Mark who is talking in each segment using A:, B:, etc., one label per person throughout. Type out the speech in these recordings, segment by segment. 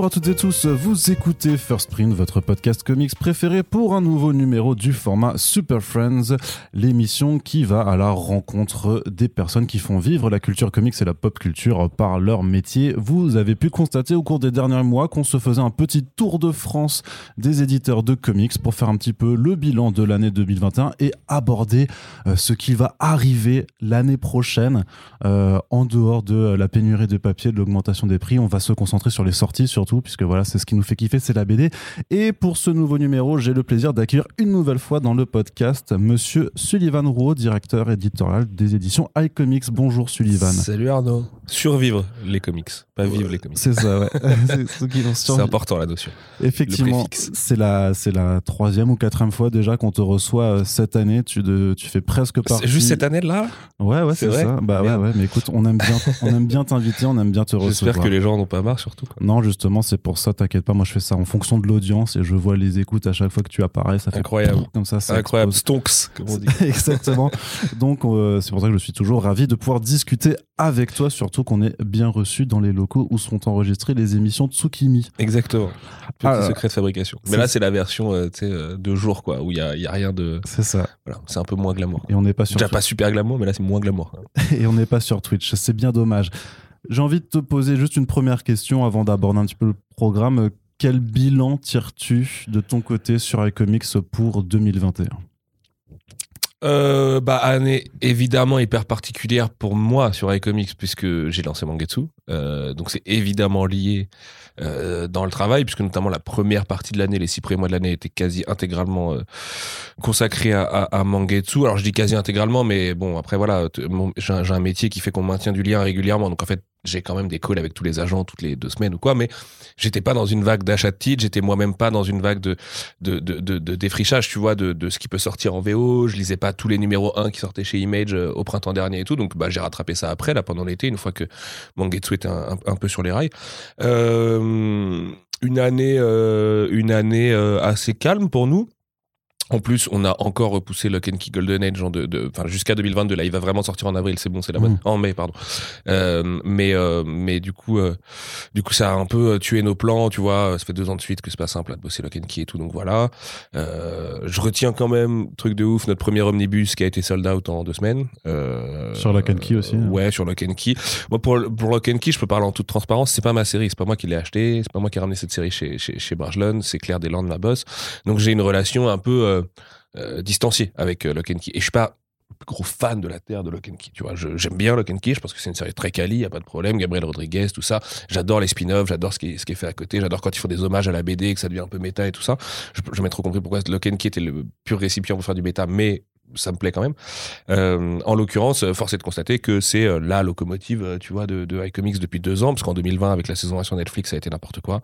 A: Bonjour à toutes et tous, vous écoutez First Print, votre podcast comics préféré pour un nouveau numéro du format Super Friends, l'émission qui va à la rencontre des personnes qui font vivre la culture comics et la pop culture par leur métier. Vous avez pu constater au cours des derniers mois qu'on se faisait un petit tour de France des éditeurs de comics pour faire un petit peu le bilan de l'année 2021 et aborder euh, ce qui va arriver l'année prochaine euh, en dehors de la pénurie de papier, de l'augmentation des prix. On va se concentrer sur les sorties surtout, puisque voilà, c'est ce qui nous fait kiffer, c'est la BD. Et pour ce nouveau numéro, j'ai le plaisir d'accueillir une nouvelle fois dans le podcast Monsieur Sullivan Rouault, directeur éditorial des éditions iComics. Bonjour Sullivan.
B: Salut Arnaud. Survivre les comics, pas vivre les comics.
A: C'est ça, ouais.
B: c'est important la notion.
A: Effectivement, c'est la, c'est la troisième ou quatrième fois déjà qu'on te reçoit euh, cette année. Tu, de, tu fais presque partie.
B: C'est juste cette année là
A: Ouais, ouais, c'est ça. Bah ouais, ouais. Mais écoute, on aime bien, on aime bien t'inviter, on aime bien te recevoir.
B: J'espère que les gens n'ont pas marre surtout.
A: Non, justement, c'est pour ça, t'inquiète pas, moi je fais ça en fonction de l'audience et je vois les écoutes à chaque fois que tu apparais. Ça fait
B: incroyable.
A: Comme ça, ça
B: incroyable. Stonks, comme on dit.
A: Exactement. Donc, euh, c'est pour ça que je suis toujours ravi de pouvoir discuter avec toi, surtout qu'on est bien reçu dans les locaux où sont enregistrées les émissions de Tsukimi.
B: Exactement. Petit ah, secret de fabrication. Mais là, c'est la version euh, euh, de jour, quoi, où il n'y a, y a, rien de.
A: C'est ça.
B: Voilà, c'est un peu moins glamour.
A: Et on n'est pas sur.
B: Déjà pas super glamour, mais là, c'est moins glamour.
A: et on n'est pas sur Twitch. C'est bien dommage. J'ai envie de te poser juste une première question avant d'aborder un petit peu le programme. Quel bilan tires-tu de ton côté sur iComics pour 2021
B: euh, bah, année évidemment hyper particulière pour moi sur iComics puisque j'ai lancé Mangetsu. Euh, donc c'est évidemment lié euh, dans le travail puisque notamment la première partie de l'année, les six premiers mois de l'année étaient quasi intégralement consacrés à, à, à, Mangetsu. Alors je dis quasi intégralement, mais bon après voilà, j'ai un, métier qui fait qu'on maintient du lien régulièrement. Donc en fait j'ai quand même des calls avec tous les agents toutes les deux semaines ou quoi, mais j'étais pas dans une vague d'achat de titres, j'étais moi-même pas dans une vague de, de, de, défrichage, tu vois, de, de, ce qui peut sortir en VO. Je lisais pas tous les numéros 1 qui sortaient chez Image euh, au printemps dernier et tout, donc bah, j'ai rattrapé ça après, là, pendant l'été, une fois que Mangetsu était un, un, peu sur les rails. Euh, une année, euh, une année assez calme pour nous. En plus, on a encore repoussé Lock and Key Golden Age de, de, jusqu'à 2022. Là, il va vraiment sortir en avril, c'est bon, c'est la bonne. Mmh. En mai, pardon. Euh, mais euh, mais du coup, euh, du coup, ça a un peu euh, tué nos plans, tu vois. Ça fait deux ans de suite que c'est pas simple de bosser Lock and Key et tout, donc voilà. Euh, je retiens quand même truc de ouf notre premier omnibus qui a été sold out en deux semaines.
A: sur Lock and Key aussi. Hein.
B: Ouais, sur Lock and Key. Moi, pour pour Lock and Key, je peux parler en toute transparence. C'est pas ma série, c'est pas moi qui l'ai acheté, c'est pas moi qui ai ramené cette série chez chez, chez c'est Claire Deslandes ma boss. Donc j'ai une relation un peu euh, euh, distancié avec euh, Lock and Key. Et je suis pas gros fan de la terre de Lock Key. Tu vois, j'aime bien Lock and Key. Je pense que c'est une série très quali, y a pas de problème. Gabriel Rodriguez, tout ça. J'adore les spin-offs, j'adore ce qui, est, ce qui est fait à côté. J'adore quand ils font des hommages à la BD, que ça devient un peu méta et tout ça. Je, je trop compris pourquoi Lock and Key était le pur récipient pour faire du méta, mais ça me plaît quand même. Euh, en l'occurrence, force est de constater que c'est euh, la locomotive, euh, tu vois, de, de iComics depuis deux ans, parce qu'en 2020, avec la saison sur Netflix, ça a été n'importe quoi.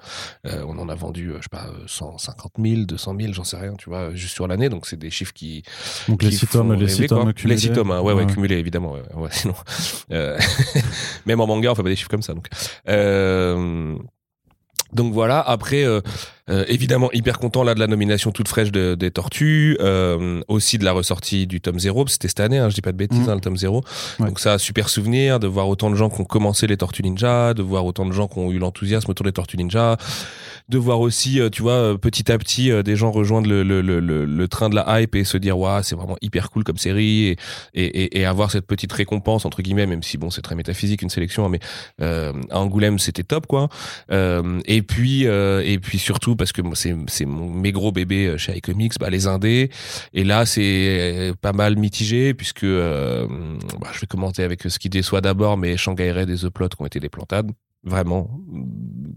B: Euh, on en a vendu, je sais pas, 150 000, 200 000, j'en sais rien, tu vois, juste sur l'année. Donc c'est des chiffres qui.
A: Donc les six tomes, les six tomes
B: Les six tomes, hein, ouais, ouais, cumulés, évidemment. Ouais, ouais, sinon, même en manga, on fait pas des chiffres comme ça. Donc, donc voilà. Après. Euh, évidemment, hyper content là de la nomination toute fraîche de, des Tortues, euh, aussi de la ressortie du tome 0, c'était cette année, hein, je dis pas de bêtises, mmh. hein, le tome 0. Donc ça, super souvenir de voir autant de gens qui ont commencé les Tortues Ninja, de voir autant de gens qui ont eu l'enthousiasme autour des Tortues Ninja, de voir aussi, euh, tu vois, euh, petit à petit, euh, des gens rejoindre le, le, le, le, train de la hype et se dire, waouh, c'est vraiment hyper cool comme série et, et, et, avoir cette petite récompense, entre guillemets, même si bon, c'est très métaphysique, une sélection, hein, mais euh, à Angoulême, c'était top, quoi. Euh, et puis, et puis surtout, parce que c'est, c'est mes gros bébés chez iComics, bah, les indés. Et là, c'est pas mal mitigé, puisque bah, je vais commenter avec ce qui déçoit d'abord, mais Shanghai Red et The Plot qui ont été des plantades vraiment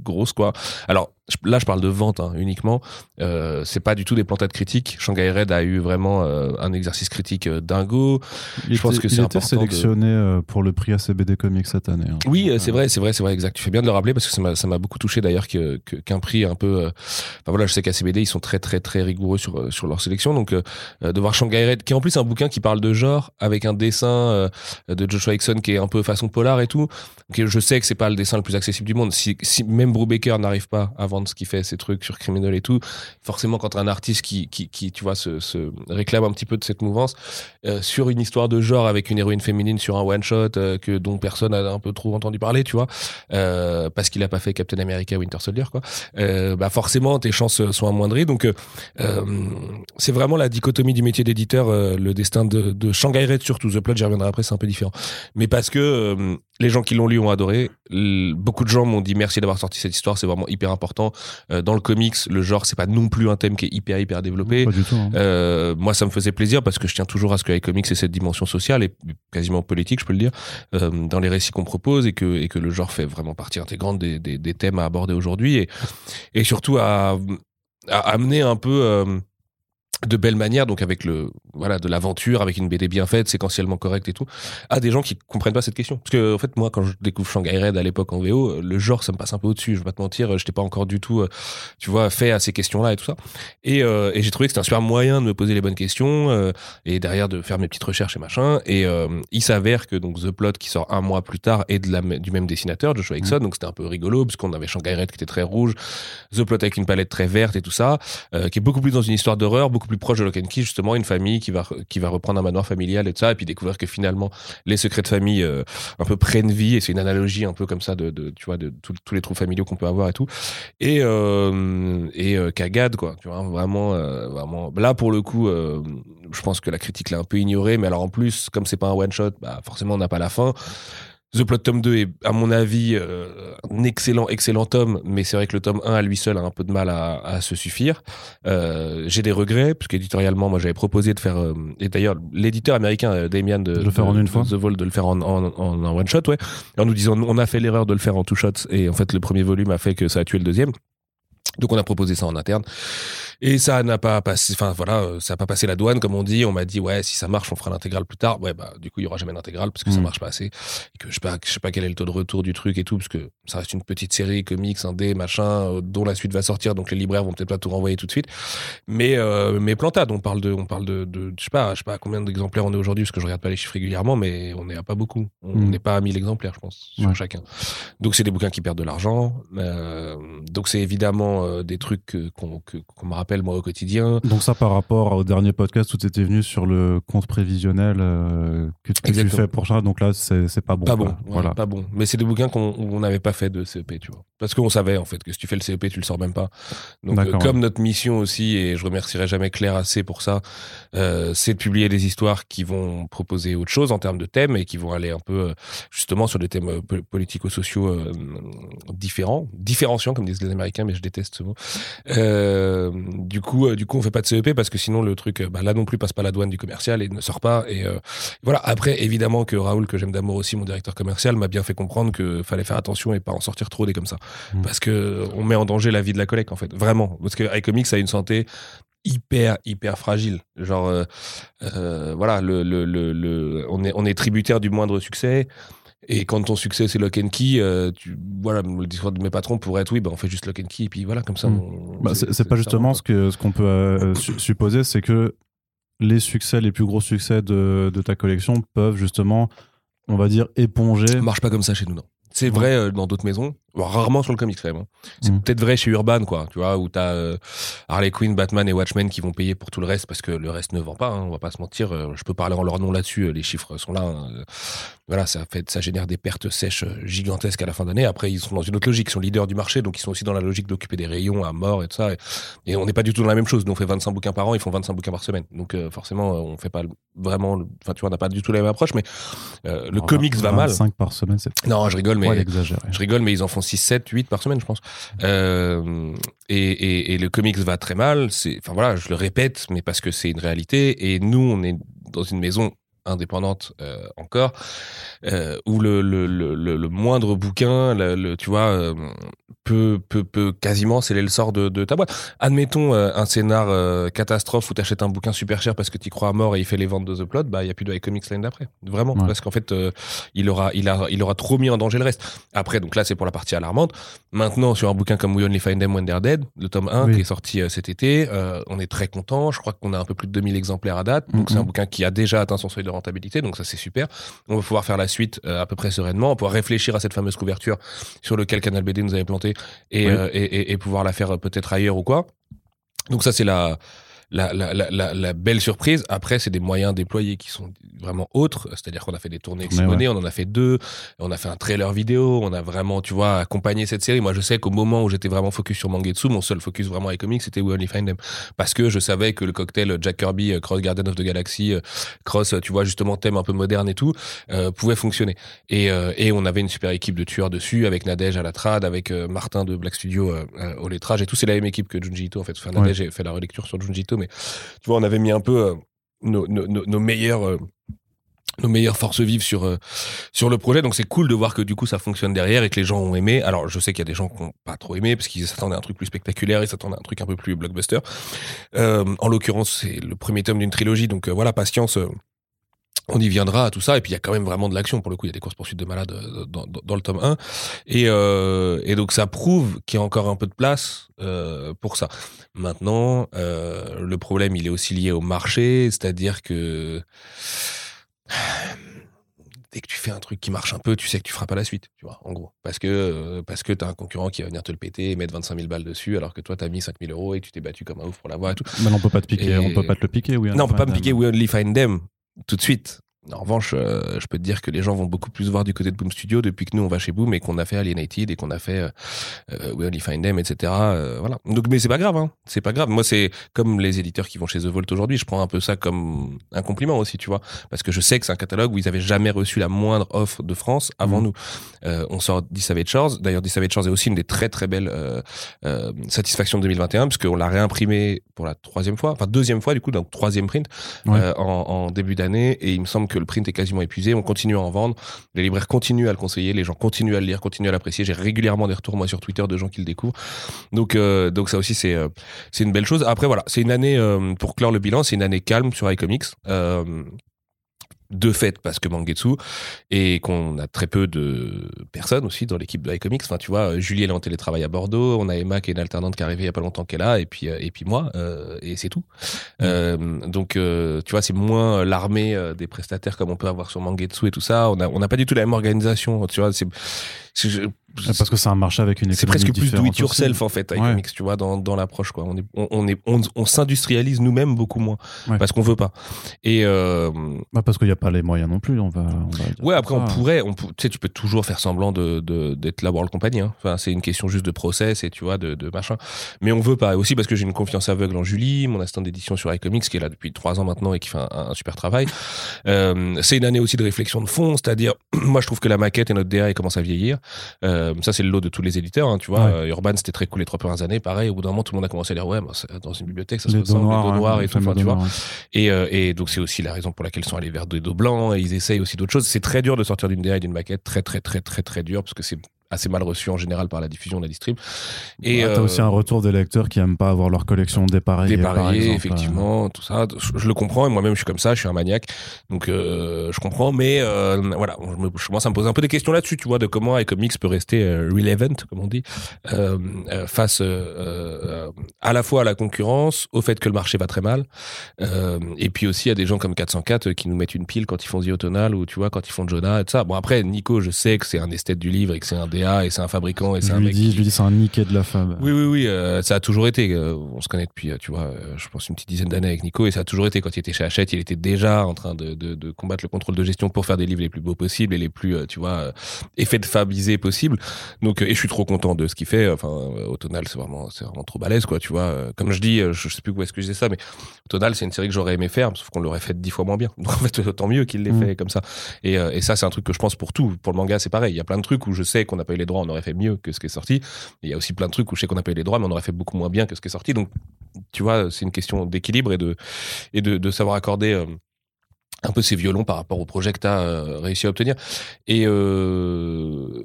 B: grosse quoi. Alors là je parle de vente hein, uniquement. Euh, c'est pas du tout des plantades critiques. Shanghai Red a eu vraiment euh, un exercice critique euh, dingo.
A: Il je pense que c'est important. sélectionné euh, pour le prix ACBD Comics cette année. Hein.
B: Oui, c'est vrai, c'est vrai, c'est vrai, exact. Tu fais bien de le rappeler parce que ça m'a beaucoup touché d'ailleurs qu'un que, prix un peu. Enfin voilà, je sais qu'ACBD ils sont très très très rigoureux sur sur leur sélection. Donc de voir Shanghai Red, qui est en plus un bouquin qui parle de genre avec un dessin de Joshua Hickson qui est un peu façon polar et tout. Que je sais que c'est pas le dessin le plus accessible du monde. Si, si même Brubaker n'arrive pas à vendre ce qu'il fait, ses trucs sur Criminal et tout. Forcément, quand un artiste qui, qui, tu vois, se, réclame un petit peu de cette mouvance euh, sur une histoire de genre avec une héroïne féminine sur un one shot euh, que dont personne a un peu trop entendu parler, tu vois, euh, parce qu'il a pas fait Captain America Winter Soldier, quoi. Bah forcément, tes chances sont amoindries. Donc, c'est vraiment la dichotomie du métier d'éditeur, le destin de, de Shanghai Red surtout. The Plot, j'y reviendrai après, c'est un peu différent. Mais parce que les gens qui l'ont lu ont adoré. Beaucoup de gens m'ont dit merci d'avoir sorti cette histoire, c'est vraiment hyper important. Euh, dans le comics, le genre, c'est pas non plus un thème qui est hyper hyper développé.
A: Pas du tout, hein.
B: Euh, moi, ça me faisait plaisir parce que je tiens toujours à ce que les comics aient cette dimension sociale et quasiment politique, je peux le dire, euh, dans les récits qu'on propose et que, et que le genre fait vraiment partie intégrante des, des, des thèmes à aborder aujourd'hui et, et surtout à, à amener un peu euh, de belle manière, donc avec le voilà de l'aventure, avec une BD bien faite, séquentiellement correcte et tout, à des gens qui comprennent pas cette question. Parce que en fait, moi, quand je découvre Shanghai Red à l'époque en VO, le genre ça me passe un peu au-dessus. Je vais pas te mentir, j'étais pas encore du tout, euh, tu vois, fait à ces questions-là et tout ça. Et, euh, et j'ai trouvé que c'était un super moyen de me poser les bonnes questions euh, et derrière de faire mes petites recherches et machin. Et euh, il s'avère que donc The Plot qui sort un mois plus tard est de la, du même dessinateur, Joshua Hickson, donc c'était un peu rigolo parce qu'on avait Shanghai Red qui était très rouge, The Plot avec une palette très verte et tout ça, euh, qui est beaucoup plus dans une histoire d'horreur, beaucoup plus proche de Lock and Key, justement, une famille qui qui va reprendre un manoir familial et tout ça, et puis découvrir que finalement, les secrets de famille euh, un peu prennent vie, et c'est une analogie un peu comme ça de, tu vois, de tous les trous familiaux qu'on peut avoir et tout. Et, euh, et euh, cagade, quoi, tu vois, vraiment, euh, vraiment. Là, pour le coup, euh, je pense que la critique l'a un peu ignoré, mais alors en plus, comme c'est pas un one-shot, bah, forcément, on n'a pas la fin. The Plot tome 2 est, à mon avis, euh, un excellent, excellent tome, mais c'est vrai que le tome 1 à lui seul a un peu de mal à, à se suffire. Euh, J'ai des regrets, parce qu'éditorialement, moi j'avais proposé de faire, euh, et d'ailleurs, l'éditeur américain, euh, Damian, de,
A: De le faire en une fois
B: The Vault, de le faire en, en, en un one shot, ouais. En nous disant, on a fait l'erreur de le faire en two shots, et en fait, le premier volume a fait que ça a tué le deuxième. Donc on a proposé ça en interne. Et ça n'a pas passé, enfin voilà, euh, ça n'a pas passé la douane, comme on dit. On m'a dit, ouais, si ça marche, on fera l'intégrale plus tard. Ouais, bah, du coup, il y aura jamais l'intégrale parce que ça
A: Mm.
B: marche pas assez. Et que je sais pas, je sais pas quel est le taux de retour du truc et tout, parce que ça reste une petite série, comics, indé, machin, euh, dont la suite va sortir, donc les libraires vont peut-être pas tout renvoyer tout de suite. Mais, euh, mais plantade, on parle de, on parle de, de, je sais pas, je sais pas combien d'exemplaires on est aujourd'hui, parce que je regarde pas les chiffres régulièrement, mais on est à pas beaucoup. On
A: Mm.
B: n'est pas à 1000 exemplaires, je pense, sur chacun. Donc c'est des bouquins qui perdent de l'argent. Euh, donc c'est évidemment euh, des trucs qu'on qu'on me rappelle moi au quotidien.
A: Donc ça par rapport au dernier podcast où tu étais venu sur le compte prévisionnel euh, que, que tu fais pour ça, donc là c'est pas bon.
B: pas
A: quoi.
B: bon, ouais,
A: voilà.
B: pas bon. Mais c'est des bouquins qu'on n'avait pas fait de CEP, tu vois. Parce qu'on savait en fait que si tu fais le CEP, tu le sors même pas. Donc euh, comme notre mission aussi, et je remercierai jamais Claire assez pour ça, euh, c'est de publier des histoires qui vont proposer autre chose en termes de thèmes et qui vont aller un peu justement sur des thèmes po- politico-sociaux différents, différenciants comme disent les Américains, mais je déteste ce mot. Euh, du coup, euh, du coup, on fait pas de CEP parce que sinon le truc, euh, bah, là non plus passe pas la douane du commercial et ne sort pas. Et euh, voilà. Après, évidemment que Raoul, que j'aime d'amour aussi, mon directeur commercial, m'a bien fait comprendre que fallait faire attention et pas en sortir trop des comme ça,
A: Mm.
B: parce que on met en danger la vie de la collecte en fait, vraiment. Parce que iComics a une santé hyper hyper fragile genre euh, euh, voilà le, le, le, le- on est on est tributaire du moindre succès et quand ton succès c'est Lock and Key euh, tu voilà le discours de mes patrons pourrait être oui ben on fait juste Lock and Key et puis voilà comme ça
A: Mm.
B: on-
A: Bah, c'est pas justement ce que ce qu'on peut euh, su- supposer, c'est que les succès, les plus gros succès de, de ta collection peuvent justement, on va dire, éponger.
B: Ça marche pas comme ça chez nous non c'est vrai euh, dans d'autres maisons Bon, rarement sur le comics quand même hein. c'est
A: Mm.
B: peut-être vrai chez Urban quoi tu vois où t'as euh, Harley Quinn Batman et Watchmen qui vont payer pour tout le reste parce que le reste ne vend pas hein, on va pas se mentir Euh, je peux parler en leur nom là-dessus euh, les chiffres sont là hein. Voilà ça fait ça génère des pertes sèches gigantesques à la fin d'année après ils sont dans une autre logique ils sont leaders du marché donc ils sont aussi dans la logique d'occuper des rayons à mort et tout ça et, et on n'est pas du tout dans la même chose nous on fait 25 bouquins par an ils font 25 bouquins par semaine donc euh, forcément on fait pas vraiment enfin tu vois on n'a pas du tout la même approche mais le
A: Enfin,
B: comics va mal
A: 5 par semaine, c'est
B: non je rigole mais je rigole, mais ils en font 6, 7, 8 par semaine, je pense. Euh, et, le comics va très mal. Enfin voilà, je le répète, mais parce que c'est une réalité. Et nous, on est dans une maison indépendante euh, encore, euh, où le, le, le, le, moindre bouquin, le, tu vois, peut, peut, peut quasiment sceller le sort de, de ta boîte. Admettons euh, un scénar euh, catastrophe où t'achètes un bouquin super cher parce que t'y crois à mort et il fait les ventes de The Plot, bah il y a plus de comics l'année d'après. Vraiment,
A: Ouais.
B: parce qu'en fait, euh, il aura, il a, il aura trop mis en danger le reste. Après, donc là, c'est pour la partie alarmante. Maintenant, sur un bouquin comme We Only Find Them When They're Dead, le tome 1
A: Oui.
B: qui est sorti euh, cet été, on est très content. Je crois qu'on a un peu plus de 2000 exemplaires à date. Donc,
A: Mhm.
B: c'est un bouquin qui a déjà atteint son seuil de rentabilité. Donc, ça, c'est super. On va pouvoir faire la suite à peu près sereinement. On va pouvoir réfléchir à cette fameuse couverture sur lequel Canal BD nous avait planté et,
A: Oui.
B: euh, et, et- et pouvoir la faire euh, peut-être ailleurs ou quoi. Donc ça c'est la la, la, la, la, belle surprise. Après, c'est des moyens déployés qui sont vraiment autres. C'est-à-dire qu'on a fait des tournées avec Simonet, on en a fait deux. On a fait un trailer vidéo. On a vraiment, tu vois, accompagné cette série. Moi, je sais qu'au moment où j'étais vraiment focus sur Mangetsu, mon seul focus vraiment avec comics, c'était We Only Find Them. Parce que je savais que le cocktail Jack Kirby, euh, Cross Garden of the Galaxy, euh, Cross, euh, tu vois, justement, thème un peu moderne et tout, euh, pouvait fonctionner. Et, euh, et on avait une super équipe de tueurs dessus, avec Nadège à la trad, avec euh, Martin de Black Studio au lettrage et tout. C'est la même équipe que Junji Ito, en fait. Enfin, Nadège a fait la relecture sur Junji Ito, mais tu vois, on avait mis un peu euh, euh, nos meilleures forces vives sur euh, sur le projet. Donc c'est cool de voir que du coup ça fonctionne derrière et que les gens ont aimé. Alors je sais qu'il y a des gens qui ont pas trop aimé parce qu'ils s'attendaient à un truc plus spectaculaire ils s'attendaient à un truc un peu plus blockbuster. En l'occurrence c'est le premier tome d'une trilogie. Donc voilà patience on y viendra à tout ça et puis il y a quand même vraiment de l'action pour le coup il y a des courses poursuites de malades euh, dans, dans, dans le tome 1 et, euh, et donc ça prouve qu'il y a encore un peu de place euh, pour ça maintenant euh, le problème il est aussi lié au marché c'est-à-dire que dès que tu fais un truc qui marche un peu, tu sais que tu feras pas la suite, tu vois, en gros. Parce que, euh, parce que t'as un concurrent qui va venir te le péter et mettre 25 000 balles dessus, alors que toi, t'as mis 5 000 euros et tu t'es battu comme un ouf pour l'avoir et tout.
A: Mais on peut pas te piquer,
B: Et-
A: on peut pas te le piquer, oui.
B: Non, on peut pas me piquer We Only Find Them tout de suite. En revanche, euh, je peux te dire que les gens vont beaucoup plus voir du côté de Boom Studio depuis que nous on va chez Boom et qu'on a fait Alienated et qu'on a fait euh, euh, We Only Find Them, etc. euh, voilà. Donc, mais c'est pas grave, hein. C'est pas grave. Moi, c'est comme les éditeurs qui vont chez The Vault aujourd'hui. Je prends un peu ça comme un compliment aussi, tu vois, parce que je sais que c'est un catalogue où ils avaient jamais reçu la moindre offre de France avant
A: Mhm.
B: nous. On sort Savage Shores. D'ailleurs, Savage Shores est aussi une des très très belles satisfactions de 2021 puisqu'on l'a réimprimé pour la troisième fois, enfin deuxième fois du coup, donc troisième print
A: Ouais.
B: en, en début d'année et il me semble que le print est quasiment épuisé. On continue à en vendre. Les libraires continuent à le conseiller, les gens continuent à le lire, continuent à l'apprécier. J'ai régulièrement des retours moi sur Twitter de gens qui le découvrent. Donc euh, ça aussi c'est euh, c'est une belle chose. Après voilà, c'est une année euh, pour clore le bilan, c'est une année calme sur iComics. Euh, de fait parce que Mangetsu et qu'on a très peu de personnes aussi dans l'équipe de iComics. Enfin, tu vois, Julie elle est en télétravail à Bordeaux, on a Emma qui est une alternante qui est arrivée il y a pas longtemps qu'elle a, et puis euh, et puis moi, euh, et c'est tout. Euh, donc, euh, tu vois, c'est moins l'armée euh, des prestataires comme on peut avoir sur Mangetsu et tout ça. On a on n'a pas du tout la même organisation. Tu vois, c'est
A: Parce que c'est un marché avec une
B: c'est
A: économie
B: presque plus do it yourself
A: aussi.
B: en fait,
A: Ouais.
B: iComics, tu vois, dans, dans l'approche quoi. On est on, est on, on s'industrialise nous-mêmes beaucoup moins
A: Ouais.
B: parce qu'on veut pas. Et euh,
A: Bah, parce qu'il n'y a pas les moyens non plus, on va. on va dire
B: Ouais, après,
A: ça.
B: on pourrait, on, tu sais, tu peux toujours faire semblant de, d'être la World Company, hein. Enfin, c'est une question juste de process et tu vois, de, de machin. Mais on veut pas. Et aussi parce que j'ai une confiance aveugle en Julie, mon assistante d'édition sur iComics, qui est là depuis trois ans maintenant et qui fait un, un super travail. Euh, c'est une année aussi de réflexion de fond, c'est-à-dire, moi, je trouve que la maquette et notre DA, commence à vieillir. Euh, ça, c'est le lot de tous les éditeurs, hein, tu vois.
A: Ouais.
B: Euh, Urban, c'était très cool les trois premières années. Pareil, au bout d'un moment, tout le monde a commencé à dire, ouais, bah, dans une bibliothèque, ça se ressemble, les dos noirs et tout, enfin, tu vois. Et, euh, et donc c'est aussi la raison pour laquelle ils sont allés vers des dos blancs et ils essayent aussi d'autres choses. C'est très dur de sortir d'une DA et d'une maquette, très très très très très dur parce que c'est assez mal reçu en général par la diffusion, la distrib. Et
A: Ouais, T'as
B: euh,
A: aussi un retour des lecteurs qui aiment pas avoir leur collection dépareillée. par
B: dépareillé,
A: exemple.
B: effectivement, tout ça. Je, le comprends et moi-même je suis comme ça, je suis un maniaque, donc euh, je comprends. Mais euh, voilà, je, me, je commence à me poser un peu des questions là-dessus, tu vois, de comment iComics peut rester euh, relevant, comme on dit, euh, euh, face euh, euh, à la fois à la concurrence, au fait que le marché va très mal, euh, et puis aussi à des gens comme 404 qui nous mettent une pile quand ils font The Autonal ou tu vois quand ils font Jonah et tout ça. Bon après, Nico, je sais que c'est un esthète du livre et que c'est un Et c'est un fabricant et c'est un
A: lui
B: mec
A: dis,
B: qui-
A: je lui dis, c'est un niquet de la femme.
B: oui, oui, oui, euh, ça a toujours été. euh, on se connaît depuis, euh, tu vois, je pense une petite dizaine d'années avec Nico, et ça a toujours été. Quand il était chez Hachette, il était déjà en train de, de, de combattre le contrôle de gestion pour faire des livres les plus beaux possibles et les plus, tu vois, effets de fabisés possibles. Donc, et je suis trop content de ce qu'il fait. Enfin, au tonal, c'est vraiment, c'est vraiment trop balèze, quoi, tu vois. Comme je dis, je sais plus où est-ce que je disais ça, mais au tonal, c'est une série que j'aurais aimé faire, sauf qu'on l'aurait fait dix fois moins bien. Donc, en fait, tant mieux qu'il l'ait
A: Mm.
B: fait comme ça. Et, et ça, c'est un truc que je pense pour tout. Pour le manga, c'est pareil. Il y a plein de trucs où je sais qu'on n'a pas eu les droits, on aurait fait mieux que ce qui est sorti. Il y a aussi plein de trucs où je sais qu'on n'a pas eu les droits, mais on aurait fait beaucoup moins bien que ce qui est sorti. Donc, tu vois, c'est une question d'équilibre et de, et de, savoir accorder euh, un peu ses violons par rapport au projet que tu as réussi à obtenir. Et, euh,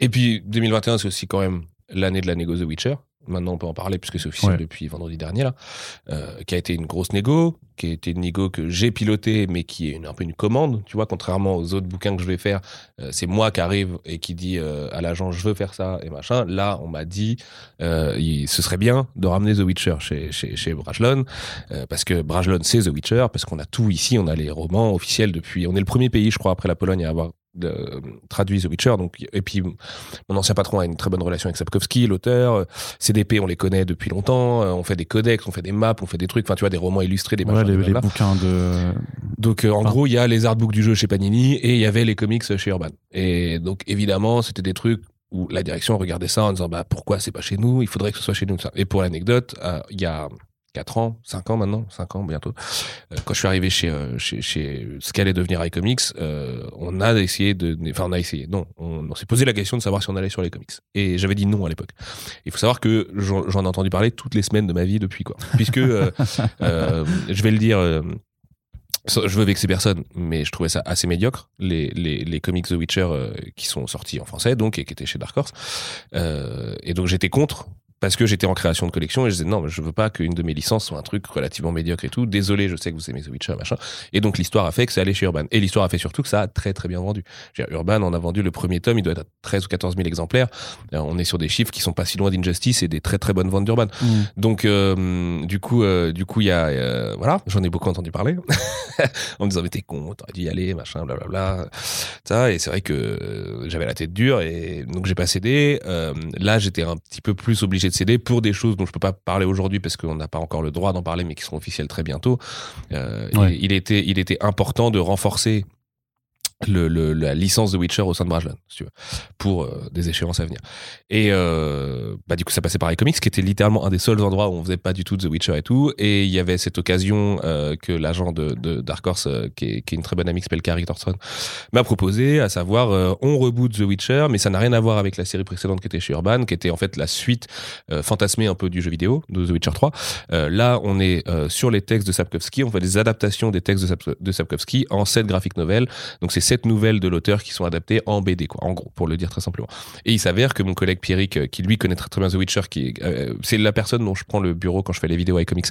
B: et puis, 2021, c'est aussi quand même l'année de la négo The Witcher. Maintenant, on peut en parler puisque c'est officiel
A: Ouais.
B: depuis vendredi dernier, là, euh, qui a été une grosse négo, qui a été une négo que j'ai pilotée, mais qui est une, un peu une commande, tu vois, contrairement aux autres bouquins que je vais faire, euh, c'est moi qui arrive et qui dit euh, à l'agent je veux faire ça et machin. Là, on m'a dit il- ce serait bien de ramener The Witcher chez chez, chez Brajlon parce que Brajlon c'est The Witcher parce qu'on a tout ici, on a les romans officiels depuis. On est le premier pays, je crois, après la Pologne à avoir euh, traduit The Witcher. Donc, et puis, mon ancien patron a une très bonne relation avec Sapkowski, l'auteur. CDP, on les connaît depuis longtemps. On fait des codex, on fait des maps, on fait des trucs. Enfin, tu vois, des romans illustrés, des
A: Ouais,
B: machins.
A: les, les bouquins de.
B: Donc euh, en gros, il y a les artbooks du jeu chez Panini et il y avait les comics chez Urban. Et donc évidemment, c'était des trucs où la direction regardait ça en disant bah pourquoi c'est pas chez nous? Il faudrait que ce soit chez nous ça. Et pour l'anecdote, euh, il y a 4 ans, 5 ans maintenant, 5 ans bientôt, euh, quand je suis arrivé chez euh, chez, chez ce qu'allait devenir iComics, euh, on a essayé de enfin on a essayé non, on, on s'est posé la question de savoir si on allait sur les comics. Et j'avais dit non à l'époque. Il faut savoir que j'en ai entendu parler toutes les semaines de ma vie depuis quoi. Puisque euh, euh, je vais le dire je veux vexer personne, mais je trouvais ça assez médiocre. Les, les, les comics The Witcher euh, qui sont sortis en français, donc, et qui étaient chez Dark Horse. Euh, et donc, j'étais contre. Parce que j'étais en création de collection et je disais non, mais je veux pas qu'une de mes licences soit un truc relativement médiocre et tout. Désolé, je sais que vous aimez The Witcher, machin. Et donc l'histoire a fait que c'est allé chez Urban. Et l'histoire a fait surtout que ça a très très bien vendu. Dire, Urban, on a vendu le premier tome, il doit être à 13 ou 14 000 exemplaires. Euh, on est sur des chiffres qui sont pas si loin d'Injustice et des très très bonnes ventes d'Urban.
A: Mm.
B: Donc euh, du coup, euh, du coup, il y a euh, voilà, j'en ai beaucoup entendu parler en me disant mais t'es con, t'aurais dû y aller, machin, blablabla, ça. Et c'est vrai que j'avais la tête dure et donc j'ai pas cédé. Là, j'étais un petit peu plus obligé de pour des choses dont je peux pas parler aujourd'hui parce qu'on n'a pas encore le droit d'en parler, mais qui seront officielles très bientôt. Euh,
A: Ouais.
B: il, il était, il était important de renforcer. Le, le- la licence de Witcher au sein de Brajlon, si tu veux, pour euh, des échéances à venir. Et euh, bah, du coup, ça passait par iComics, qui était littéralement un des seuls endroits où on faisait pas du tout The Witcher et tout. Et il y avait cette occasion euh, que l'agent de, de Dark Horse, euh, qui, est, qui est une très bonne amie qui s'appelle Carrie Thorson, m'a proposé, à savoir, euh, on reboot The Witcher, mais ça n'a rien à voir avec la série précédente qui était chez Urban, qui était en fait la suite fantasmée un peu du jeu vidéo, de The Witcher 3. Euh, là, on est sur les textes de Sapkowski, on fait des adaptations des textes de, Sap- Sapkowski en sept graphiques novels. Donc c'est sept nouvelles de l'auteur qui sont adaptées en BD, quoi, en gros, pour le dire très simplement. Et il s'avère que mon collègue Pierrick, euh, qui lui connaît très, très bien The Witcher, qui euh, c'est la personne dont je prends le bureau quand je fais les vidéos iComics,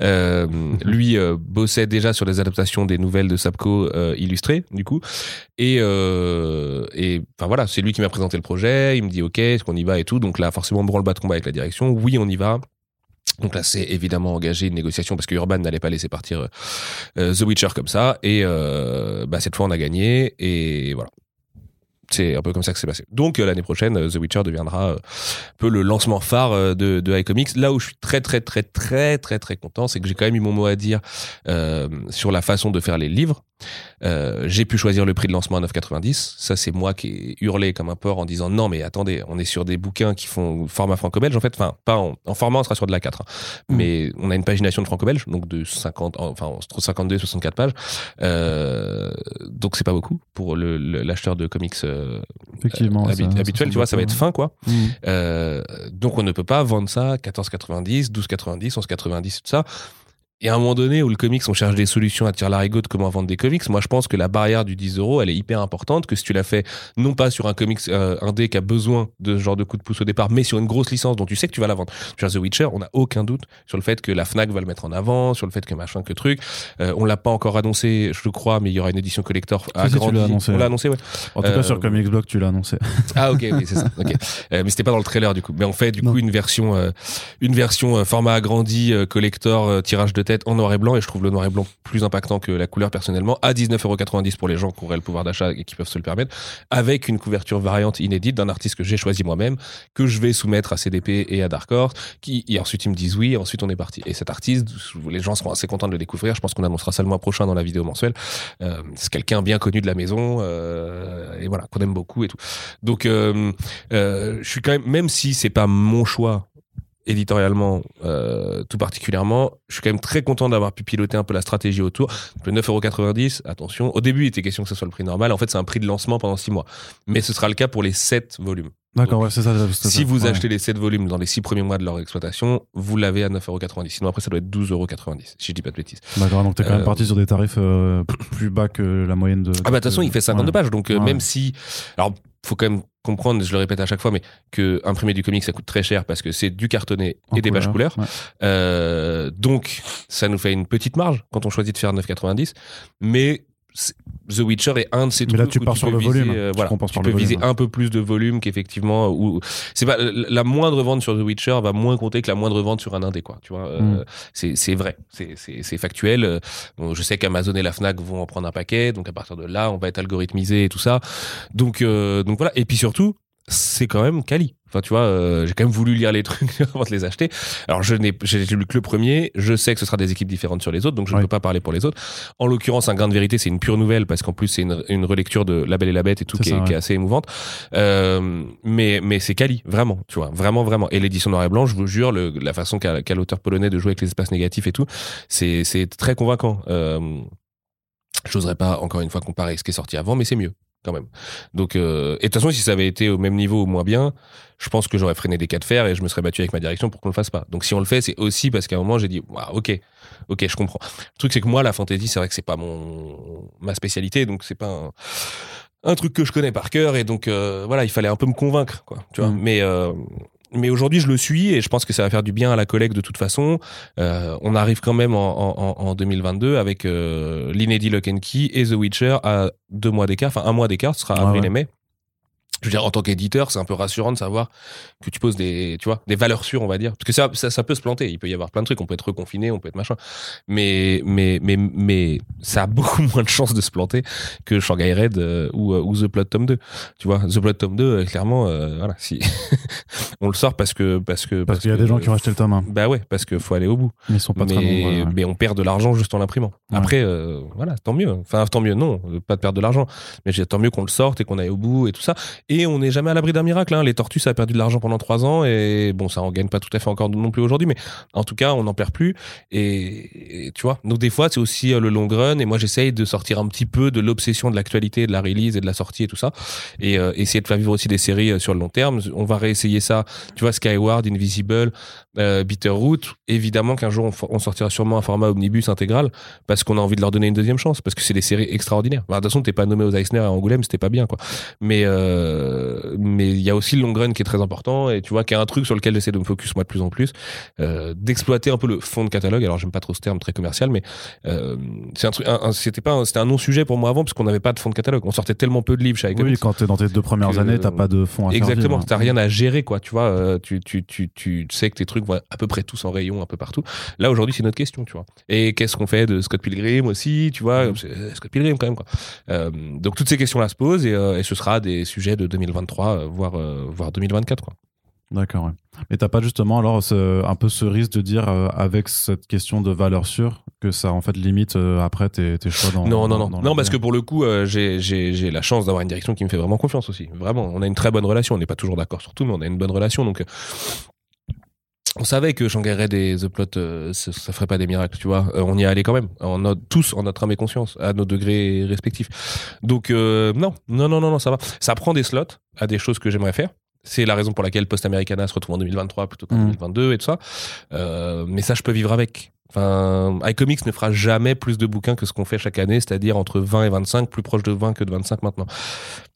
B: euh, lui euh, bossait déjà sur les adaptations des nouvelles de Sapco illustrées, du coup. Et, et enfin voilà, c'est lui qui m'a présenté le projet. Il me dit OK, est-ce qu'on y va et tout. Donc là, forcément, branle bas de combat avec la direction. Oui, on y va. Donc là, c'est évidemment engagé une négociation parce que Urban n'allait pas laisser partir euh, euh, The Witcher comme ça. Et euh, bah, cette fois, on a gagné. Et voilà. C'est un peu comme ça que c'est passé. Donc euh, l'année prochaine, The Witcher deviendra un peu le lancement phare de, de iComics. Là où je suis très très très très très très content, c'est que j'ai quand même eu mon mot à dire sur la façon de faire les livres. Euh, j'ai pu choisir le prix de lancement à 9,90. Ça, c'est moi qui ai hurlé comme un porc en disant non, mais attendez, on est sur des bouquins qui font format franco-belge. En fait, enfin, pas en, en format, on sera sur de la 4. hein.
A: Mm.
B: Mais on a une pagination de franco-belge, donc de 50, enfin, entre 52 et 64 pages. Euh, donc, c'est pas beaucoup pour l'acheteur de comics euh,
A: Effectivement. ça- ça
B: habituel.
A: semble
B: tu vois, ça va être fin, quoi.
A: Mm.
B: Euh, donc on ne peut pas vendre ça 14,90, 12,90, 11,90, tout ça. Et à un moment donné où le comics, on cherche des solutions à tirer l'arigot de comment vendre des comics, moi je pense que la barrière du 10 euros, elle est hyper importante, que si tu l'as fait non pas sur un comics euh, indé qui a besoin de ce genre de coup de pouce au départ, mais sur une grosse licence dont tu sais que tu vas la vendre. Sur The Witcher, on n'a aucun doute sur le fait que la Fnac va le mettre en avant, sur le fait que machin que truc. Euh, on l'a pas encore annoncé, je crois, mais il y aura une édition collector
A: Si, si, annoncé,
B: on l'a annoncé, ouais.
A: En tout cas,
B: Euh,
A: sur Comics Blog, tu l'as annoncé.
B: Ah ok, oui, c'est ça. ok. Euh, mais c'était pas dans le trailer du coup. Mais on fait du
A: Non.
B: coup une version, euh, une version euh, format agrandi, euh, collector, euh, tirage de en noir et blanc. Et je trouve le noir et blanc plus impactant que la couleur personnellement. À 19,90€ pour les gens qui auraient le pouvoir d'achat et qui peuvent se le permettre, avec une couverture variante inédite d'un artiste que j'ai choisi moi-même, que je vais soumettre à CDP et à Dark Horse. Qui et ensuite ils me disent oui. Et ensuite on est parti. Et cet artiste, les gens seront assez contents de le découvrir. Je pense qu'on annoncera ça le mois prochain dans la vidéo mensuelle. Euh, c'est quelqu'un bien connu de la maison euh, et voilà qu'on aime beaucoup et tout. Donc, euh, je suis quand même, même si c'est pas mon choix éditorialement euh, tout particulièrement, je suis quand même très content d'avoir pu piloter un peu la stratégie autour. Le 9,90€, attention, au début il était question que ce soit le prix normal, en fait c'est un prix de lancement pendant 6 mois. Mais ce sera le cas pour les 7 volumes.
A: D'accord, ouais, c'est ça. c'est
B: Si
A: ça.
B: vous
A: Ouais.
B: achetez les 7 volumes dans les 6 premiers mois de leur exploitation, vous l'avez à 9,90€. Sinon après ça doit être 12,90€, si je dis pas de bêtises.
A: D'accord, donc t'es quand même
B: Euh,
A: parti sur des tarifs euh, plus bas que la moyenne de.
B: Ah bah de toute façon, il fait 52
A: Ouais.
B: pages, donc même si... Alors, faut quand même comprendre, je le répète à chaque fois, mais que imprimer du comic, ça coûte très cher parce que c'est du cartonné
A: En
B: et des pages couleurs.
A: ouais.
B: Euh, donc, ça nous fait une petite marge quand on choisit de faire 9,90. Mais The Witcher est un de ces
A: Mais là,
B: trucs
A: tu
B: où
A: pars sur le
B: viser,
A: volume.
B: euh, voilà, tu peux viser
A: volume.
B: un peu plus de volume qu'effectivement. Ou c'est pas la moindre vente sur The Witcher va moins compter que la moindre vente sur un indé, quoi. Tu vois, euh,
A: Mm.
B: c'est c'est vrai, c'est c'est c'est factuel. Euh, bon, je sais qu'Amazon et la Fnac vont en prendre un paquet, donc à partir de là, on va être algorithmisé et tout ça. Donc euh, donc voilà. Et puis surtout, c'est quand même quali. Enfin, tu vois, euh, j'ai quand même voulu lire les trucs avant de les acheter. Alors, je n'ai, j'ai lu que le premier. Je sais que ce sera des équipes différentes sur les autres, donc je ne
A: Ouais.
B: peux pas parler pour les autres. En l'occurrence, un grain de vérité, c'est une pure nouvelle parce qu'en plus, c'est une, une relecture de La Belle et la Bête et tout qui,
A: ça,
B: est,
A: ouais.
B: qui est assez émouvante. Euh, mais, mais c'est quali, vraiment, tu vois, vraiment, vraiment. Et l'édition noir et blanc, je vous jure, le, la façon qu'a, qu'a l'auteur polonais de jouer avec les espaces négatifs et tout, c'est, c'est très convaincant. Euh, J'oserais pas, encore une fois, comparer ce qui est sorti avant, mais c'est mieux quand même. Donc, euh, et de toute façon, si ça avait été au même niveau ou moins bien, je pense que j'aurais freiné des cas de fer et je me serais battu avec ma direction pour qu'on le fasse pas. Donc, si on le fait, c'est aussi parce qu'à un moment, j'ai dit, ok, ok, je comprends. Le truc, c'est que moi, la fantasy, c'est vrai que c'est pas mon ma spécialité, donc c'est pas un, un truc que je connais par cœur et donc euh, voilà, il fallait un peu me convaincre, quoi. Tu vois.
A: Mm.
B: Mais euh, mais aujourd'hui, je le suis et je pense que ça va faire du bien à la collègue de toute façon. Euh, on arrive quand même en, en, en 2022 avec euh, l'inédit Lock and Key et The Witcher à deux mois d'écart, enfin un mois d'écart, ce sera
A: Ah
B: avril
A: ouais.
B: et mai. Je veux dire, en tant qu'éditeur, c'est un peu rassurant de savoir que tu poses des, tu vois, des valeurs sûres, on va dire. Parce que ça, ça, ça peut se planter. Il peut y avoir plein de trucs. On peut être reconfiné, on peut être machin. Mais, mais, mais, mais, ça a beaucoup moins de chances de se planter que Shanghai Red euh, ou, euh, ou The Plot Tome 2. Tu vois, The Plot Tome 2, euh, clairement, euh, voilà, si. on le sort parce que, parce que,
A: Parce qu'il y a des gens qui ont acheté le tome 1.
B: Bah ouais, parce qu'il faut aller au bout
A: Mais ils sont pas très
B: mais,
A: nombreux. ouais.
B: mais on perd de l'argent juste en l'imprimant.
A: Ouais.
B: Après, voilà, tant mieux. Enfin, tant mieux, non, pas de perdre de l'argent. Mais j'ai- tant mieux qu'on le sorte et qu'on aille au bout et tout ça. Et on n'est jamais à l'abri d'un miracle. Hein. Les tortues, ça a perdu de l'argent pendant trois ans et bon, ça en gagne pas tout à fait encore non plus aujourd'hui, mais en tout cas, on n'en perd plus. Et, et tu vois, donc des fois, c'est aussi euh, le long run. Et moi, j'essaye de sortir un petit peu de l'obsession de l'actualité, de la release et de la sortie et tout ça. Et euh, essayer de faire vivre aussi des séries euh, sur le long terme. On va réessayer ça. Tu vois, Skyward, Invisible, euh, Bitterroot. Évidemment qu'un jour, on, sortira sûrement un format omnibus intégral parce qu'on a envie de leur donner une deuxième chance parce que c'est des séries extraordinaires. Bah, de toute façon, t'es pas nommé aux Eisner à Angoulême, c'était pas bien, quoi. Mais mais il y a aussi le long run qui est très important et tu vois qu'il y a un truc sur lequel j'essaie de me focus moi de plus en plus, euh, d'exploiter un peu le fond de catalogue. Alors j'aime pas trop ce terme très commercial, mais euh, c'est un truc, un- un- c'était pas, un- c'était un non-sujet pour moi avant parce qu'on n'avait pas de fond de catalogue. On sortait tellement peu de livres chez
A: Oui,
B: Iconics.
A: quand t'es dans tes deux premières années, t'as pas de fonds à
B: Exactement, t'as rien à gérer, quoi. Tu vois, euh, tu, tu, tu, tu sais que tes trucs vont à peu près tous en rayon, un peu partout. Là, aujourd'hui, c'est notre question, tu vois. Et qu'est-ce qu'on fait de Scott Pilgrim aussi, tu vois? Euh, Scott Pilgrim, quand même, quoi. Euh, donc, toutes ces questions-là se posent et, euh, et ce sera des sujets de 2023, euh, voire, euh, voire 2024, quoi.
A: D'accord, ouais. Mais t'as pas justement alors ce- un peu ce risque de dire euh, avec cette question de valeur sûre que ça en fait limite euh, après tes, tes choix dans
B: non, non,
A: dans-
B: non.
A: dans
B: Non, parce que pour le coup, euh, j'ai- j'ai j'ai la chance d'avoir une direction qui me fait vraiment confiance aussi. Vraiment, on a une très bonne relation. On n'est pas toujours d'accord sur tout, mais on a une bonne relation. Donc, on savait que Shanghai Red et The Plot, euh, ça, ça ferait pas des miracles, tu vois. Euh, on y est allé quand même, en notre- tous en notre âme et conscience, à nos degrés respectifs. Donc, euh, non, non, non, non, non, ça va. Ça prend des slots à des choses que j'aimerais faire. C'est la raison pour laquelle Post Americana se retrouve en 2023 plutôt qu'en
A: Mm.
B: 2022 et tout ça. Euh, mais ça, je peux vivre avec. Enfin, iComics ne fera jamais plus de bouquins que ce qu'on fait chaque année, c'est-à-dire entre 20 et 25, plus proche de 20 que de 25 maintenant.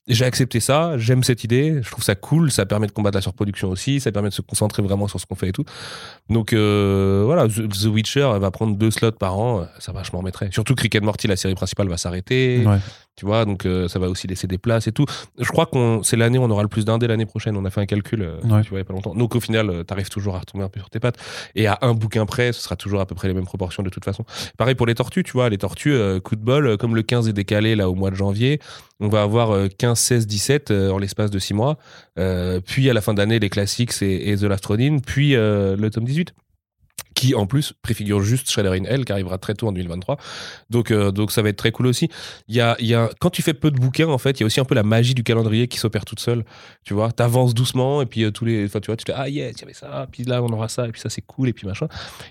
B: J'ai accepté ça, j'aime cette idée, je trouve ça cool, ça permet de combattre la surproduction aussi, ça permet de se concentrer vraiment sur ce qu'on fait et tout. Donc euh, voilà, The Witcher va prendre deux slots par an, ça va, je m'en remettrai. Surtout and Morty, la série principale, va s'arrêter,
A: Ouais.
B: Tu vois, donc euh, ça va aussi laisser des places et tout. Je crois qu'on c'est l'année où on aura le plus d'indés l'année prochaine, on a fait un calcul, euh,
A: Ouais.
B: tu vois, il y a pas longtemps. Donc au final, euh, t'arrives toujours à retomber un peu sur tes pattes. Et à un bouquin près, ce sera toujours à peu près les mêmes proportions de toute façon. Pareil pour les tortues, tu vois, les tortues, coup de bol, comme le 15 est décalé là au mois de janvier, on va avoir euh, 15, 16, 17 euh, en l'espace de 6 mois. Euh, puis à la fin d'année, les classiques et, et The Last Ronin, puis le tome 18 qui en plus préfigure juste Shredder in Hell qui arrivera très tôt en 2023 donc euh, donc ça va être très cool aussi. Y a y a quand tu fais peu de bouquins en fait il y a aussi un peu la magie du calendrier qui s'opère toute seule. Tu vois t'avances doucement et puis euh, tous les tu vois tu te dis ah yes il y avait ça puis là on aura ça et puis ça c'est cool et puis machin.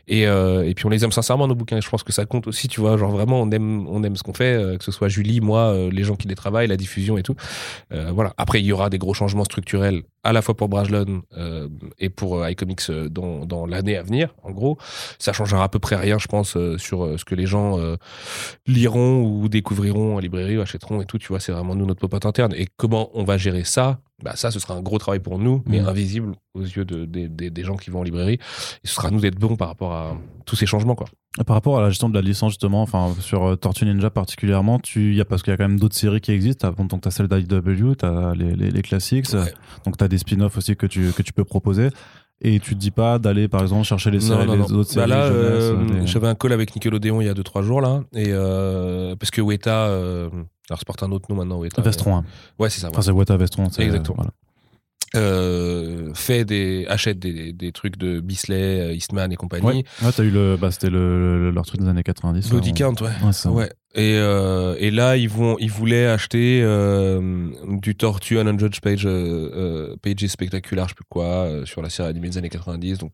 B: Et euh, et puis on les aime sincèrement nos bouquins et je pense que ça compte aussi tu vois. Genre vraiment on aime on aime ce qu'on fait que ce soit Julie moi les gens qui les travaillent la diffusion et tout. Voilà. Après il y aura des gros changements structurels à la fois pour Brajlon et pour iComics dans dans l'année à venir en gros ça changera à peu près rien, je pense, euh, sur euh, ce que les gens euh, liront ou découvriront en librairie ou achèteront et tout. Tu vois, c'est vraiment nous notre popote interne. Et comment on va gérer ça? Bah ça, ce sera un gros travail pour nous, mais
A: Mhm.
B: invisible aux yeux de, des- gens qui vont en librairie. Et ce sera à nous d'être bons par rapport à tous ces changements, quoi.
A: Par rapport à la gestion de la licence, justement, enfin, sur Tortue Ninja particulièrement, tu, y a, parce qu'il y a quand même d'autres séries qui existent. T'as- Donc, tu as celle d'IW, tu as les, les, les classiques,
B: Ouais.
A: donc tu as des spin-offs aussi que tu, que tu peux proposer. Et tu te dis pas d'aller, par exemple, chercher les, séries,
B: non, non,
A: les
B: non.
A: autres
B: Bah
A: séries.
B: là, euh,
A: des-
B: j'avais un call avec Nickelodeon il y a 2-3 jours, là. Et euh, parce que Weta, euh, alors c'est porte un autre nom maintenant, Weta.
A: Vestron. hein.
B: Ouais, c'est ça.
A: Enfin, c'est Weta Vestron.
B: Exactement.
A: voilà.
B: Euh, fait des, achète des, des trucs de Bisley, euh, Eastman et compagnie.
A: Ouais, ouais t'as eu le, bah, c'était le, le- leur truc des années 90.
B: Body
A: là,
B: Count, ouais.
A: Ouais.
B: Et, euh, et là, ils vont, ils voulaient acheter euh, du Tortue 100 page, euh, euh, pages spectaculaires, je sais plus quoi, sur la série des années 90. Donc,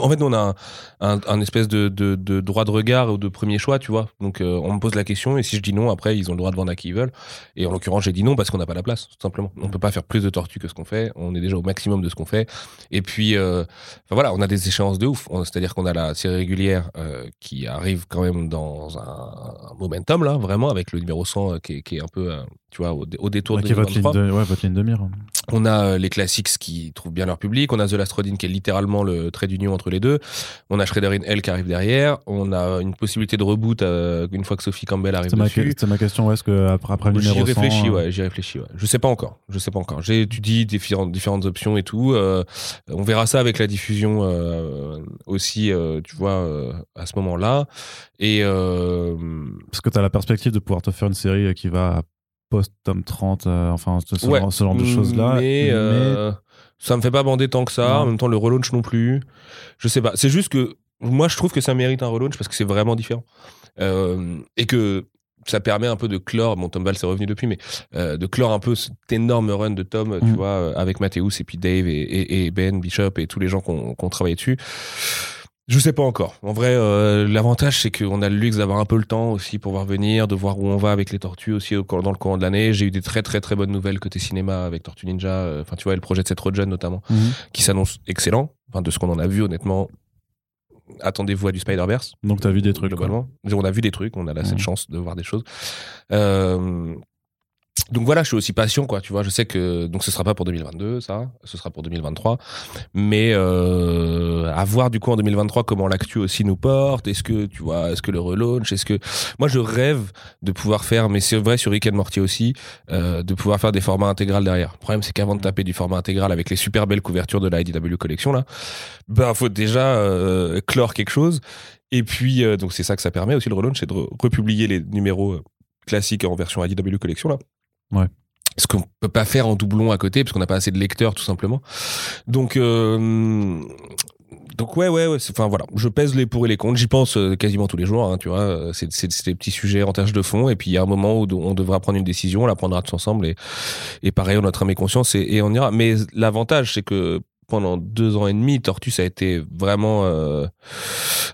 B: en fait, on a un, espèce de, de, droit de regard ou de premier choix, tu vois. Donc, on me pose la question et si je dis non, après, ils ont le droit de vendre à qui ils veulent. Et en l'occurrence, j'ai dit non parce qu'on n'a pas la place, tout simplement. On peut pas faire plus de Tortue que ce qu'on fait. On est déjà au maximum de ce qu'on fait. Et puis, voilà, on a des échéances de ouf. C'est-à-dire qu'on a la série régulière qui arrive quand même dans un, un momentum, là, vraiment, avec le numéro 100 euh, qui, est, un peu, euh, tu vois, au, au détour de
A: votre ligne
B: 2023.
A: de, ouais, votre ligne de mire.
B: On a euh, les classiques qui trouvent bien leur public. On a The Last Rodin qui est littéralement le trait d'union entre les deux. On a Shredder in Hell qui arrive derrière. On a une possibilité de reboot euh, une fois que Sophie Campbell arrive dessus.
A: c'est ma question. Ouais, est-ce que après, après le
B: J'y
A: numéro 100,
B: réfléchis, ouais, j'y réfléchis, ouais. Je sais pas encore, je sais pas encore. J'ai étudié différentes, différentes options et tout. euh, on verra ça avec la diffusion aussi, tu vois, à ce moment-là. Et
A: Parce que tu as la perspective de pouvoir te faire une série qui va post-tome 30, euh, enfin, ce,
B: Ouais.
A: genre, ce genre de choses-là.
B: Mais, euh, ça me fait pas bander tant que ça.
A: Non.
B: En même temps, le relaunch non plus. Je sais pas. C'est juste que moi, je trouve que ça mérite un relaunch parce que c'est vraiment différent. Euh, et que ça permet un peu de clore, bon Tom Ball c'est revenu depuis, mais euh, de clore un peu cet énorme run de Tom, tu
A: Mm.
B: vois, avec Mathéus et puis Dave et, et- et Ben Bishop et tous les gens qui ont travaillé dessus. Je sais pas encore. En vrai, euh, l'avantage c'est qu'on a le luxe d'avoir un peu le temps aussi pour voir venir, de voir où on va avec les tortues aussi au- dans le courant de l'année. J'ai eu des très très très bonnes nouvelles côté cinéma avec Tortue Ninja. euh, Enfin, tu vois, le projet de Seth Rogen notamment,
A: Mhm.
B: qui s'annonce excellent. Enfin, de ce qu'on en a vu honnêtement. Attendez-vous à du Spider-Verse.
A: Donc, tu as vu des trucs. quoi.
B: Globalement. On a vu des trucs, on a là, cette
A: Mhm.
B: chance de voir des choses. Euh, donc voilà, je suis aussi patient, quoi. Tu vois, je sais que donc ce sera pas pour 2022, ça, ce sera pour 2023, mais euh, à voir du coup en 2023 comment l'actu aussi nous porte. Est-ce que tu vois, est-ce que le relaunch, est-ce que moi je rêve de pouvoir faire, mais c'est vrai sur Rick and Morty aussi, euh, de pouvoir faire des formats intégrales derrière. Le problème c'est qu'avant de taper du format intégral avec les super belles couvertures de la IDW collection là, ben faut déjà euh, clore quelque chose. Et puis euh, donc c'est ça que ça permet aussi le relaunch, c'est de re- republier les numéros euh, classiques en version IDW collection là. Ce qu'on peut pas faire en doublon à côté parce qu'on n'a pas assez de lecteurs tout simplement. Donc euh, donc ouais ouais ouais enfin voilà. Je pèse les pour et les contre. J'y pense euh, quasiment tous les jours hein, tu vois. Euh, c'est des petits sujets en tâche de fond. Et puis il y a un moment où on devra prendre une décision. On la prendra tous ensemble. Et et pareil on notre âme et et, et on ira. Mais l'avantage c'est que pendant deux ans et demi, Tortue, ça a été vraiment euh,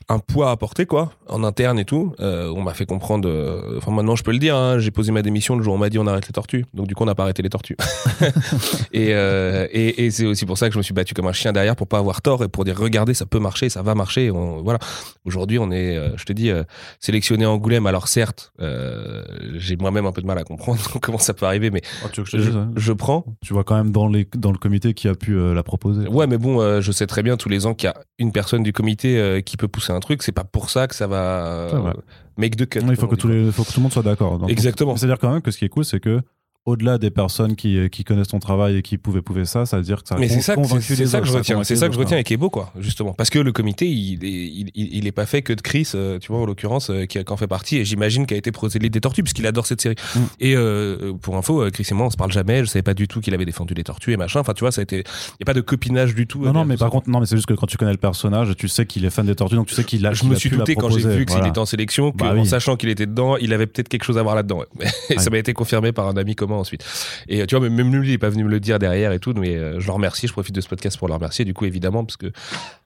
B: un poids à porter, quoi, en interne et tout. Euh, on m'a fait comprendre. euh, Enfin, maintenant, je peux le dire. hein, J'ai posé ma démission le jour où on m'a dit on arrête les tortues. Donc, du coup, on n'a pas arrêté les tortues. et euh, et, et c'est aussi pour ça que je me suis battu comme un chien derrière pour pas avoir tort et pour dire regardez, ça peut marcher, ça va marcher. On- voilà. Aujourd'hui, on est, euh, je te dis, euh, sélectionné à Angoulême. Alors, certes, euh, j'ai moi-même un peu de mal à comprendre comment ça peut arriver, mais
A: tu veux que je te
B: je,
A: dise, hein
B: je prends.
A: Tu vois quand même dans, les, dans le comité qui a pu euh, la proposer.
B: Ouais, mais bon, euh, je sais très bien tous les ans qu'il y a une personne du comité euh, qui peut pousser un truc. C'est pas pour ça que ça va euh, make the cut.
A: Non, il faut que,
B: on
A: tous
B: dit,
A: les, faut que tout le monde soit d'accord.
B: Exactement.
A: C'est-à-dire quand même que ce qui est cool, c'est que au-delà des personnes qui, qui connaissent ton travail et qui pouvaient prouver ça, ça veut dire que ça a
B: Mais c'est ça, que- c'est ça je retiens. C'est ça que je retiens et qui est beau, quoi, justement. Parce que le comité, il, est- il, il, il est pas fait que de Chris, euh, tu vois, en l'occurrence, euh, qui, en fait partie. Et j'imagine qu'il a été prosélyte des tortues, puisqu'il adore cette série.
A: Mm.
B: Et euh, pour info, euh, Chris et moi, on se parle jamais. Je savais pas du tout qu'il avait défendu les tortues et machin. Enfin, tu vois, ça a été. Il n'y a pas de copinage du tout.
A: Non,
B: euh,
A: non, mais par contre, non, mais c'est juste que quand tu connais le personnage, tu sais qu'il est fan des tortues, donc tu sais qu'il a.
B: je me suis douté quand j'ai vu qu'il était en sélection,
A: Bah
B: en
A: oui.
B: sachant qu'il était dedans, il avait peut-être quelque chose à voir là-dedans. Et ça m'a été confirmé par un ami ensuite. Et tu vois, même- lui, il est pas venu me le dire derrière et tout, mais euh, je le remercie. Je profite de ce podcast pour le remercier, du coup, évidemment, parce que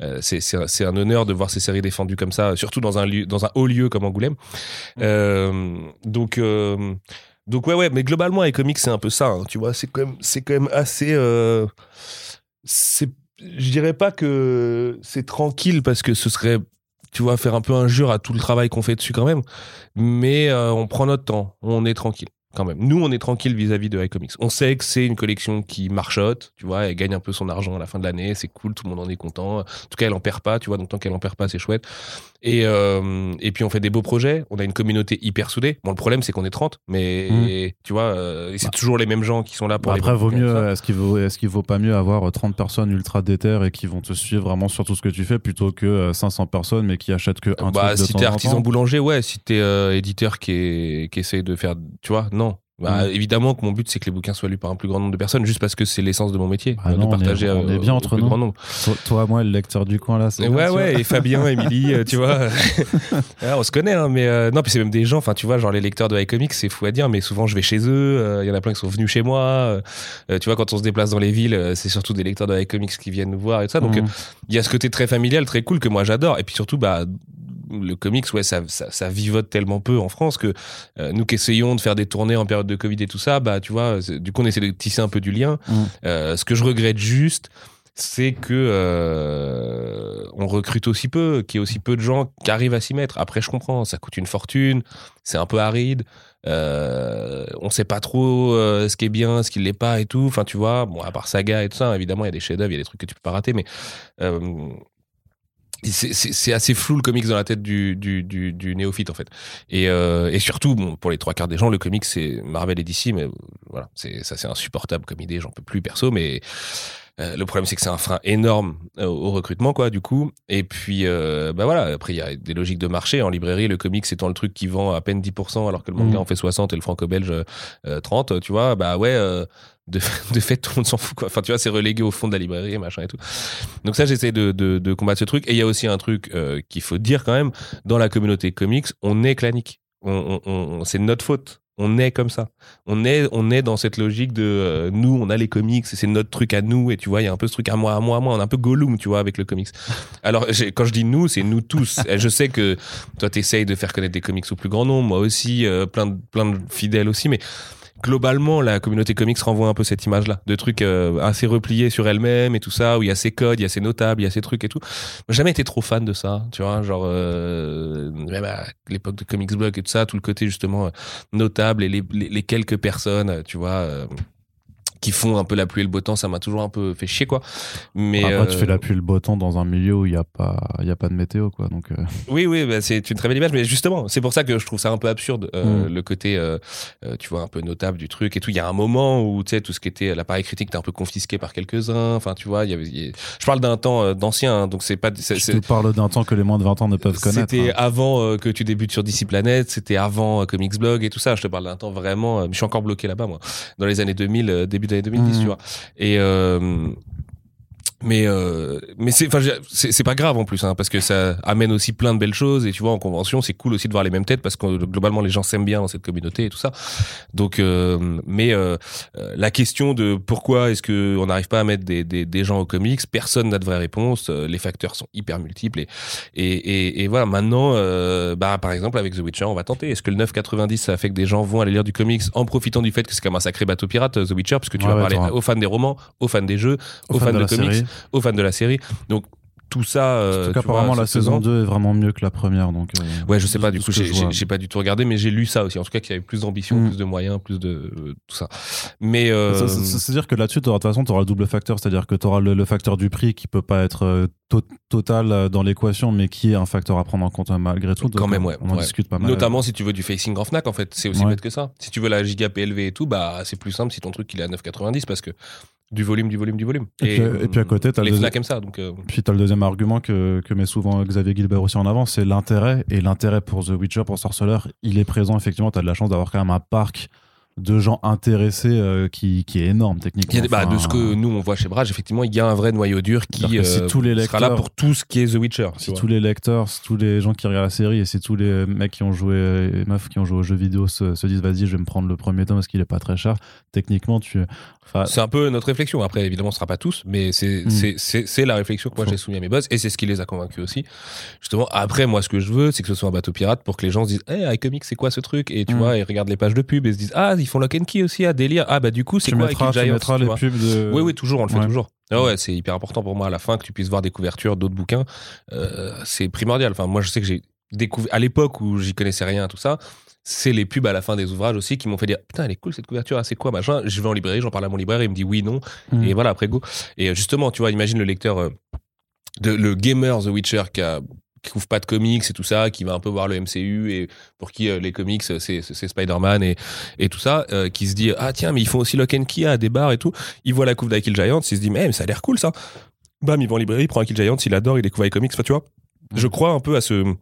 B: euh, c'est un- honneur de voir ces séries défendues comme ça, surtout dans un, lieu, dans un haut lieu comme Angoulême. Euh, donc. euh, donc ouais ouais mais globalement les comics c'est un peu ça hein, tu vois c'est quand même c'est quand même assez c'est je dirais pas que c'est tranquille parce que ce serait tu vois faire un peu injure à tout le travail qu'on fait dessus quand même mais euh, on prend notre temps on est tranquille quand même. Nous, on est tranquille vis-à-vis de iComics. On sait que c'est une collection qui marchote, tu vois, elle gagne un peu son argent à la fin de l'année, c'est cool, tout le monde en est content. En tout cas, elle en perd pas, tu vois, donc tant qu'elle en perd pas, c'est chouette. Et, euh, et puis, on fait des beaux projets, on a une communauté hyper soudée. Bon, le problème, c'est qu'on est 30, mais
A: Mmh.
B: tu vois, euh, c'est toujours les mêmes gens qui sont là pour
A: Bah, après, vaut mieux, est-ce qu'il vaut, est-ce qu'il vaut pas mieux avoir 30 personnes ultra déter et qui vont te suivre vraiment sur tout ce que tu fais plutôt que euh, 500 personnes mais qui achètent que un
B: bah,
A: truc de
B: si
A: temps
B: t'es artisan
A: temps
B: boulanger, ouais. Si t'es euh, éditeur qui, est, qui essaie de faire, tu vois, non. Bah,
A: Mm.
B: Évidemment que mon but, c'est que les bouquins soient lus par un plus grand nombre de personnes, juste parce que c'est l'essence de mon métier,
A: Ah
B: euh,
A: non, on
B: de
A: est-
B: partager
A: on
B: euh,
A: est bien
B: au
A: entre
B: plus
A: nous.
B: grand nombre.
A: Toi, toi, moi, le lecteur du coin là, c'est
B: Et
A: bien,
B: ouais, ouais, et Fabien, Émilie, euh, tu vois. Ouais, on se connaît, hein, mais euh, non, puis c'est même des gens, enfin, tu vois, genre les lecteurs de iComics, c'est fou à dire, mais souvent je vais chez eux, euh, il y en a plein qui sont venus chez moi. euh, euh, tu vois, quand on se déplace dans les villes, euh, c'est surtout des lecteurs de iComics qui viennent nous voir et tout ça. Donc,
A: Mhm.
B: euh, il y a ce côté très familial, très cool que moi j'adore. Et puis surtout, bah, le comics, ouais, ça, ça, ça vivote tellement peu en France que euh, nous qui essayons de faire des tournées en période de Covid et tout ça, bah, tu vois, du coup, on essaie de tisser un peu du lien.
A: Mhm.
B: Euh, ce que je regrette juste, c'est que euh, on recrute aussi peu, qu'il y ait aussi peu de gens qui arrivent à s'y mettre. Après, je comprends, ça coûte une fortune, c'est un peu aride. Euh, on sait pas trop euh, ce qui est bien, ce qui l'est pas et tout. Enfin, tu vois, bon, à part Saga et tout ça, évidemment, il y a des chefs-d'œuvre, il y a des trucs que tu peux pas rater, mais c'est- assez flou le comics dans la tête du, du, du, du néophyte en fait. Et, euh, et surtout, bon, pour les trois quarts des gens, le comics c'est Marvel et DC, mais voilà, ça c'est insupportable comme idée, j'en peux plus perso, mais euh, le problème c'est que c'est un frein énorme euh, au recrutement quoi du coup. Et puis euh, bah voilà, après il y a des logiques de marché en librairie, le comics étant le truc qui vend à peine 10% alors que le manga
A: Mhm.
B: en fait 60 et le franco-belge euh, 30, tu vois, bah ouais. de, de fait, tout le monde s'en fout, quoi. Enfin, tu vois, c'est relégué au fond de la librairie, machin et tout. Donc ça, j'essaie de, de, de combattre ce truc. Et il y a aussi un truc qu'il faut dire quand même, dans la communauté comics, on est clanique. On, on, on- c'est notre faute. On est comme ça. On est, on est dans cette logique de euh, nous, on a les comics, c'est notre truc à nous. Et tu vois, il y a un peu ce truc à moi, à moi, à moi. On est un peu Gollum, tu vois, avec le comics. Alors, quand je dis nous, c'est nous tous. Je sais que toi, t'essayes de faire connaître des comics au plus grand nombre. Moi aussi, euh, plein, de, plein de fidèles aussi. Mais globalement, la communauté comics renvoie un peu cette image-là, de trucs euh, assez repliés sur elle-même et tout ça, où il y a ses codes, il y a ses notables, il y a ses trucs et tout. J'ai jamais été trop fan de ça, tu vois, genre euh, même à l'époque de Comics Blog et tout ça, tout le côté justement euh, notable et les, les, les quelques personnes, euh, tu vois. Euh, qui font un peu la pluie et le beau temps, ça m'a toujours un peu fait chier quoi. Mais
A: Après, tu
B: euh,
A: fais la pluie et le beau temps dans un milieu où il n'y a, pas- il y a pas de météo, quoi. Donc, euh,
B: Oui, oui, bah, c'est une très belle image, mais justement, c'est pour ça que je trouve ça un peu absurde, euh,
A: Mm.
B: le côté, euh, euh, tu vois, un peu notable du truc et tout. Il y a un moment où, tu sais, tout ce qui était l'appareil critique était un peu confisqué par quelques-uns. Enfin, tu vois, il y avait. il y a- Je parle d'un temps euh, d'ancien, hein, donc c'est pas. c'est-
A: je
B: c'est-
A: te parle d'un temps que les moins de 20 ans ne peuvent connaître.
B: C'était
A: hein.
B: avant euh, que tu débutes sur DC Planet, c'était avant euh, Comics Blog et tout ça. Je te parle d'un temps vraiment. euh, je suis encore bloqué là-bas, moi, dans les années 2000, euh, début années 2010,
A: Mhm.
B: tu vois. Et euh, mais euh, mais c'est enfin c'est pas grave en plus hein, parce que ça amène aussi plein de belles choses et tu vois en convention c'est cool aussi de voir les mêmes têtes parce que globalement les gens s'aiment bien dans cette communauté et tout ça. Donc euh, mais euh, euh, la question de pourquoi est-ce que on n'arrive pas à mettre des, des, des gens aux comics personne n'a de vraie réponse euh, les facteurs sont hyper multiples et et, et, et voilà. Maintenant euh, bah par exemple avec The Witcher on va tenter. Est-ce que le 9,90 ça fait que des gens vont aller lire du comics en profitant du fait que c'est comme un sacré bateau pirate The Witcher parce que tu
A: Ouais,
B: vas
A: ouais,
B: parler aux fans des romans aux fans des jeux aux fans
A: Fan
B: de, comics.
A: série.
B: Aux fans de la série. Donc tout ça. euh,
A: En tout cas,
B: tu vois,
A: apparemment, la saison 2 est vraiment mieux que la première. Donc, euh,
B: Ouais, je sais pas. Du coup, j'ai pas du tout regardé, mais j'ai lu ça aussi. En tout cas, qu'il y avait plus d'ambition,
A: Mm.
B: plus de moyens, plus de euh, tout ça. Mais euh,
A: C'est-à-dire que là-dessus, de toute façon, tu auras le double facteur, c'est-à-dire que tu auras le, le facteur du prix qui peut pas être to- total dans l'équation, mais qui est un facteur à prendre en compte malgré tout.
B: Quand même,
A: on-
B: ouais,
A: On en
B: ouais.
A: discute pas mal.
B: notamment si tu veux du facing en Fnac, en fait, c'est aussi
A: Ouais.
B: bête que ça. Si tu veux la giga PLV et tout, bah c'est plus simple si ton truc il est à 9,90 parce que du volume, du volume, du volume.
A: Et puis- et puis à côté, t'as
B: les
A: le-
B: aiment ça, donc. euh,
A: Puis tu as le deuxième argument que, que met souvent Xavier Gilbert aussi en avant, c'est l'intérêt. Et l'intérêt pour The Witcher, pour Sorcerer, il est présent. Effectivement, tu as de la chance d'avoir quand même un parc de gens intéressés euh, qui, qui est énorme techniquement.
B: Bah, de ce que nous on voit chez Brage, effectivement, il y a un vrai noyau dur qui
A: si
B: euh,
A: tous les
B: sera là
A: lecteurs-
B: pour tout ce qui est The Witcher.
A: Si tous les lecteurs, si tous les gens qui regardent la série et si tous les mecs qui ont joué, et meufs qui ont joué aux jeux vidéo se, se disent vas-y, je vais me prendre le premier tome parce qu'il est pas très cher, techniquement, tu. Enfin,
B: C'est un peu notre réflexion. Après, évidemment, ce sera pas tous, mais c'est
A: Mm.
B: c'est la réflexion que moi j'ai soumis à mes boss et c'est ce qui les a convaincus aussi. Justement, après, moi, ce que je veux, c'est que ce soit un bateau pirate pour que les gens se disent, hey, iComics, c'est quoi ce truc? Et tu
A: Mm.
B: vois, ils regardent les pages de pub et se disent, ah, ils font Lock and Key aussi, ah, délire. Ah, bah, du coup, c'est quoi
A: mettras,
B: Equipe
A: tu
B: Giants,
A: mettras
B: tu
A: les pubs de.
B: Oui, oui, toujours, on le fait
A: Ouais.
B: toujours. Ah ouais, c'est hyper important pour moi à la fin que tu puisses voir des couvertures d'autres bouquins. Euh, c'est primordial. Enfin, moi, je sais que j'ai découvert à l'époque où j'y connaissais rien, tout ça. C'est les pubs à la fin des ouvrages aussi qui m'ont fait dire putain elle est cool cette couverture, ah, c'est quoi machin. Je vais en librairie, j'en parle à mon libraire, il me dit oui non
A: Mm.
B: et voilà après go. Et euh, justement tu vois imagine le lecteur euh, de le gamer The Witcher qui a qui couvre pas de comics et tout ça, qui va un peu voir le MCU et pour qui euh, les comics euh, c'est Spider-Man et et tout ça, euh, qui se dit ah tiens mais ils font aussi Lock and Key à des bars et tout. Il voit la couve d'Akill Giant, il se dit mais, ça a l'air cool ça. Bam il va en librairie, il prend Akill Giant, il adore, il découvre les comics, enfin, tu vois. Je crois un peu à ce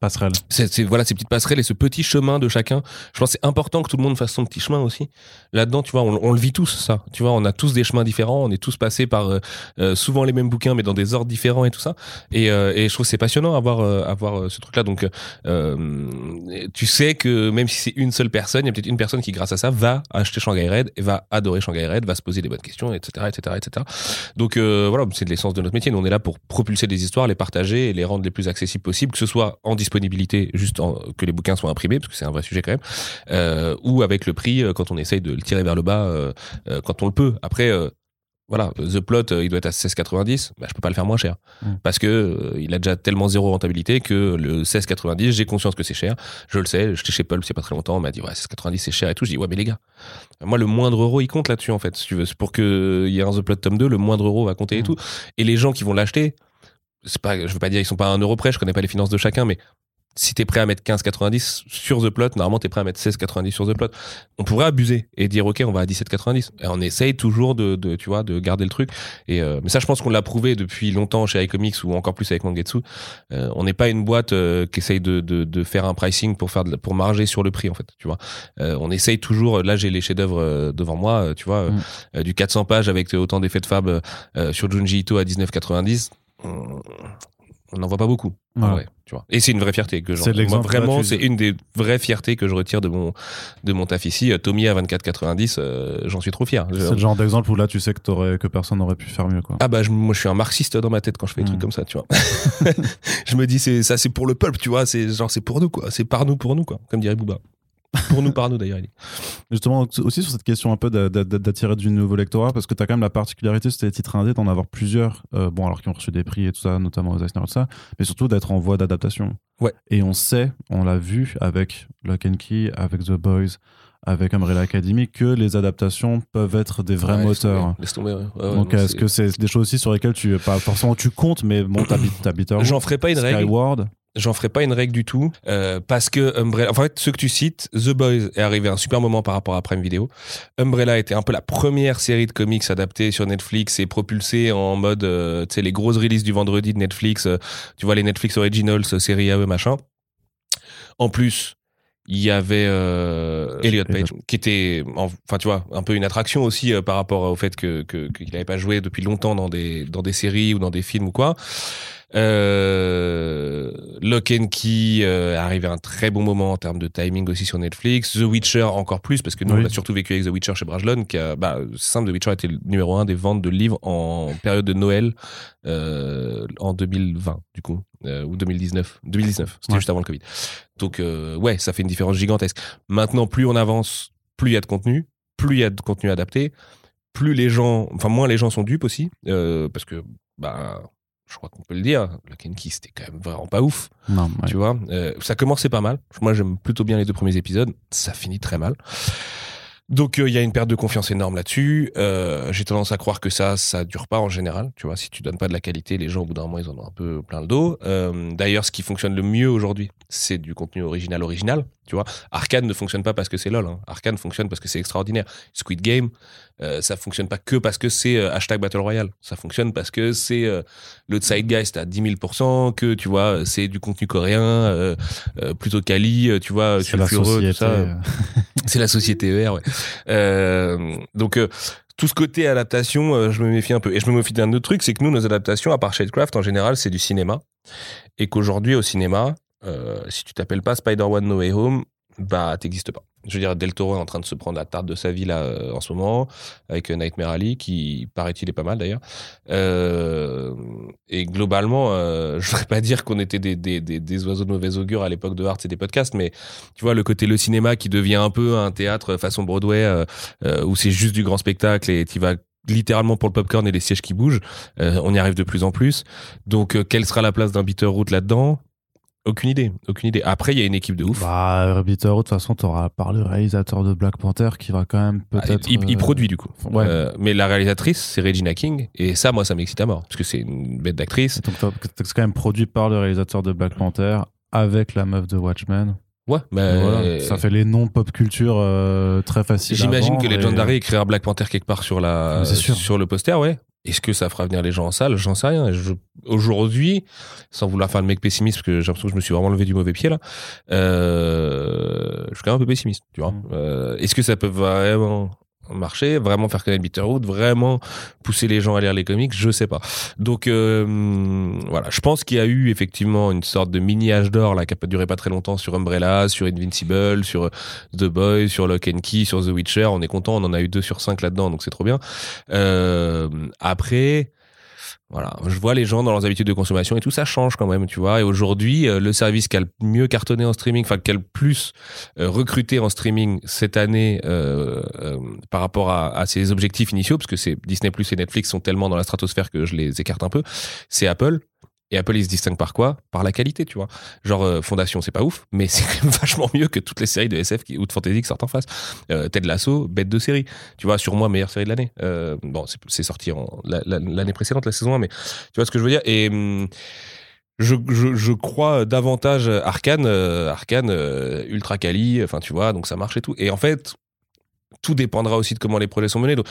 A: Passerelle.
B: c'est voilà ces petites passerelles et ce petit chemin de chacun. Je pense que c'est important que tout le monde fasse son petit chemin aussi. Là-dedans, tu vois, on, le vit tous ça. Tu vois, on a tous des chemins différents, on est tous passés par euh, euh, souvent les mêmes bouquins mais dans des ordres différents et tout ça. Et, euh, je trouve c'est passionnant à voir ce truc-là. Donc tu sais que même si c'est une seule personne, il y a peut-être une personne qui grâce à ça va acheter Shanghai Red et va adorer Shanghai Red, va se poser des bonnes questions, etc., etc., etc. Donc voilà, c'est de l'essence de notre métier. Nous, on est là pour propulser des histoires, les partager et les rendre les plus accessibles possibles, que ce soit en disponibilité, juste en- que les bouquins soient imprimés, parce que c'est un vrai sujet quand même, euh, ou avec le prix euh, quand on essaye de le tirer vers le bas euh, quand on le peut. Après. voilà, The Plot, il doit être à 16,90. Bah, je peux pas le faire moins cher.
A: Mm.
B: Parce que euh, il a déjà tellement zéro rentabilité que le 16,90, j'ai conscience que c'est cher. Je le sais. J'étais chez Pulp il y a pas très longtemps. On m'a dit, ouais, 16,90, c'est cher et tout. Je dis, ouais, mais les gars, moi, le moindre euro, il compte là-dessus, en fait. Si tu veux, pour qu'il y ait un The Plot tome 2, le moindre euro va compter et
A: Mm.
B: tout. Et les gens qui vont l'acheter, pas, je veux pas dire ils sont pas à un euro près, je connais pas les finances de chacun, mais si t'es prêt à mettre 15,90 sur The Plot, normalement t'es prêt à mettre 16,90 sur The Plot. On pourrait abuser et dire ok, on va à 17,90. Et on essaye toujours de, de, tu vois, de garder le truc. Et euh, mais ça, je pense qu'on l'a prouvé depuis longtemps chez iComics ou encore plus avec Mangetsu. Euh, on n'est pas une boîte euh, qui essaye de, de, de faire un pricing pour faire de pour marger sur le prix en fait. Tu vois, Euh, on essaye toujours. Là, j'ai les chefs-d'œuvre euh, devant moi. euh, tu vois,
A: Mm.
B: du 400 pages avec autant d'effets de fab euh, sur Junji Ito à 19,90. On on n'en voit pas beaucoup. en
A: Ouais.
B: vrai, tu vois. Et c'est une vraie fierté que j'en- moi, vraiment, c'est une des vraies fiertés que je retire de mon de mon taf ici. Euh, Tommy à 24,90, euh, j'en suis trop fier.
A: C'est le genre d'exemple où là, tu sais que, t'aurais- que personne n'aurait pu faire mieux. Quoi.
B: ah bah je- moi je suis un marxiste dans ma tête quand je fais des
A: Mm.
B: trucs comme ça, tu vois. je me dis c'est ça c'est pour le peuple, tu vois, c'est genre c'est pour nous quoi, c'est par nous pour nous quoi, comme dirait Booba. Pour nous par nous d'ailleurs. il dit.
A: Justement, aussi sur cette question un peu d'a- d'a- d'attirer du nouveau lectorat, parce que tu as quand même la particularité sur tes titres indés d'en avoir plusieurs, euh, bon, alors qui ont reçu des prix et tout ça, notamment aux Eisner, tout ça, mais surtout d'être en voie d'adaptation.
B: Ouais.
A: Et on sait, on l'a vu avec Lock and Key, avec The Boys, avec Umbrella Academy, que les adaptations peuvent être des vrais
B: Ouais, laisse
A: moteurs.
B: tomber, Laisse tomber. ouais. Ouais, ouais,
A: Donc, est-ce que c'est des choses aussi sur lesquelles tu, pas forcément tu comptes, mais bon, t'habites,
B: J'en ferai pas une règle. J'en ferai pas une règle du tout euh, parce que Umbrella, en fait, ceux que tu cites, The Boys est arrivé à un super moment par rapport à Prime Video. Umbrella était un peu la première série de comics adaptée sur Netflix et propulsée en mode, euh, tu sais, les grosses releases du vendredi de Netflix. euh, tu vois les Netflix Originals, euh, série AE machin. En plus, il y avait euh, Elliot Page qui était, en- enfin tu vois, un peu une attraction aussi euh, par rapport au fait que que- qu'il n'avait pas joué depuis longtemps dans des dans des séries ou dans des films ou quoi. Euh, Lock and Key euh, arrive à un très bon moment en termes de timing aussi sur Netflix. The Witcher encore plus parce que nous
A: Oui.
B: on a surtout vécu avec The Witcher chez Brajlon qui a, bah, simple, The Witcher était le numéro un des ventes de livres en période de Noël euh, en 2020 du coup euh, ou 2019. 2019, c'était
A: Ouais.
B: juste avant le Covid. Donc euh, ouais, ça fait une différence gigantesque. Maintenant, plus on avance, plus il y a de contenu, plus il y a de contenu adapté, plus les gens, enfin moins les gens sont dupes aussi, parce que bah je crois qu'on peut le dire, le Kenki c'était quand même vraiment pas ouf,
A: Non, ouais.
B: tu vois. Euh, ça commençait pas mal. Moi j'aime plutôt bien les deux premiers épisodes, ça finit très mal. Donc euh, il y a une perte de confiance énorme là-dessus. Euh, J'ai tendance à croire que ça, ça dure pas en général. Tu vois, si tu donnes pas de la qualité, les gens au bout d'un moment ils en ont un peu plein le dos. Euh, D'ailleurs, ce qui fonctionne le mieux aujourd'hui, c'est du contenu original original. Tu vois, Arcane ne fonctionne pas parce que c'est lol. Hein. Arcane fonctionne parce que c'est extraordinaire. Squid Game, euh, ça fonctionne pas que parce que c'est euh, hashtag Battle Royale. Ça fonctionne parce que c'est euh, le Zeitgeist à 10 000%, que tu vois, c'est du contenu coréen, euh, euh, plutôt quali, euh, tu vois,
A: C'est la
B: sulfureux, tout ça.
A: euh,
B: C'est la société ER, ouais. Euh, donc, euh, tout ce côté adaptation, euh, je me méfie un peu. Et je me méfie d'un autre truc, c'est que nous, nos adaptations, à part Shadecraft, en général, c'est du cinéma. Et qu'aujourd'hui, au cinéma, euh, si tu t'appelles pas Spider-Man No Way Home, bah, t'existes pas. Je veux dire, Del Toro est en train de se prendre la tarte de sa vie là euh, en ce moment avec euh, Nightmare Alley qui paraît-il est pas mal d'ailleurs. Et globalement, euh, je voudrais pas dire qu'on était des, des, des, des oiseaux de mauvais augure à l'époque de Arts et des podcasts, mais tu vois le côté le cinéma qui devient un peu un théâtre façon Broadway où c'est juste du grand spectacle et tu vas littéralement pour le popcorn et les sièges qui bougent. On y arrive de plus en plus. Donc, quelle sera la place d'un Bitterroot là-dedans? Aucune idée, aucune idée. Après, il y a une équipe de ouf.
A: Bah, Bitterroot, de toute façon, t'auras par le réalisateur de Black Panther qui va quand même
B: Ah,
A: peut-être.
B: il, il
A: euh,
B: produit du coup.
A: Ouais.
B: Euh, mais la réalisatrice, c'est Regina King. Et ça, moi, ça m'excite à mort. Parce que c'est une bête d'actrice.
A: Donc, c'est quand même produit par le réalisateur de Black Panther avec la meuf de Watchmen.
B: Ouais, mais
A: Voilà. Ça fait les noms pop culture euh, très faciles.
B: J'imagine que
A: vendre et-
B: Legendary écrira Black Panther quelque part sur la
A: sûr.
B: sur le poster, ouais. Est-ce que ça fera venir les gens en salle? J'en sais rien. Je- Aujourd'hui, sans vouloir faire le mec pessimiste, parce que j'ai l'impression que je me suis vraiment levé du mauvais pied là, euh, je suis quand même un peu pessimiste, tu vois.
A: Mm.
B: Euh, Est-ce que ça peut vraiment marcher, vraiment faire connaître Bitterroot, vraiment pousser les gens à lire les comics Je sais pas. Donc euh, voilà, je pense qu'il y a eu effectivement une sorte de mini âge d'or là qui a pas duré pas très longtemps sur Umbrella, sur Invincible, sur The Boys, sur Lock and Key, sur The Witcher. On est content, on en a eu deux sur cinq là-dedans, donc c'est trop bien. Euh, après, voilà, je vois les gens dans leurs habitudes de consommation et tout ça change quand même, tu vois. Et aujourd'hui, euh, le service qui a le mieux cartonné en streaming, enfin qui a le plus euh, recruté en streaming cette année euh, par rapport à, à ses objectifs initiaux, parce que c'est Disney Plus et Netflix sont tellement dans la stratosphère que je les écarte un peu, c'est Apple. Et Apple, il se distingue par quoi? Par la qualité, tu vois. Genre, euh, Fondation, c'est pas ouf, mais c'est vachement mieux que toutes les séries de SF qui, ou de fantasy qui sortent en face. Euh, Ted Lasso, bête de série. Tu vois, sur moi, meilleure série de l'année. Euh, bon, c'est- sorti l'année précédente, la saison 1, mais tu vois ce que je veux dire? Et. hum, je, je, crois davantage Arkane, Arkane ultra quali, enfin tu vois, donc ça marche et tout. Et en fait, tout dépendra aussi de comment les projets sont menés. Donc,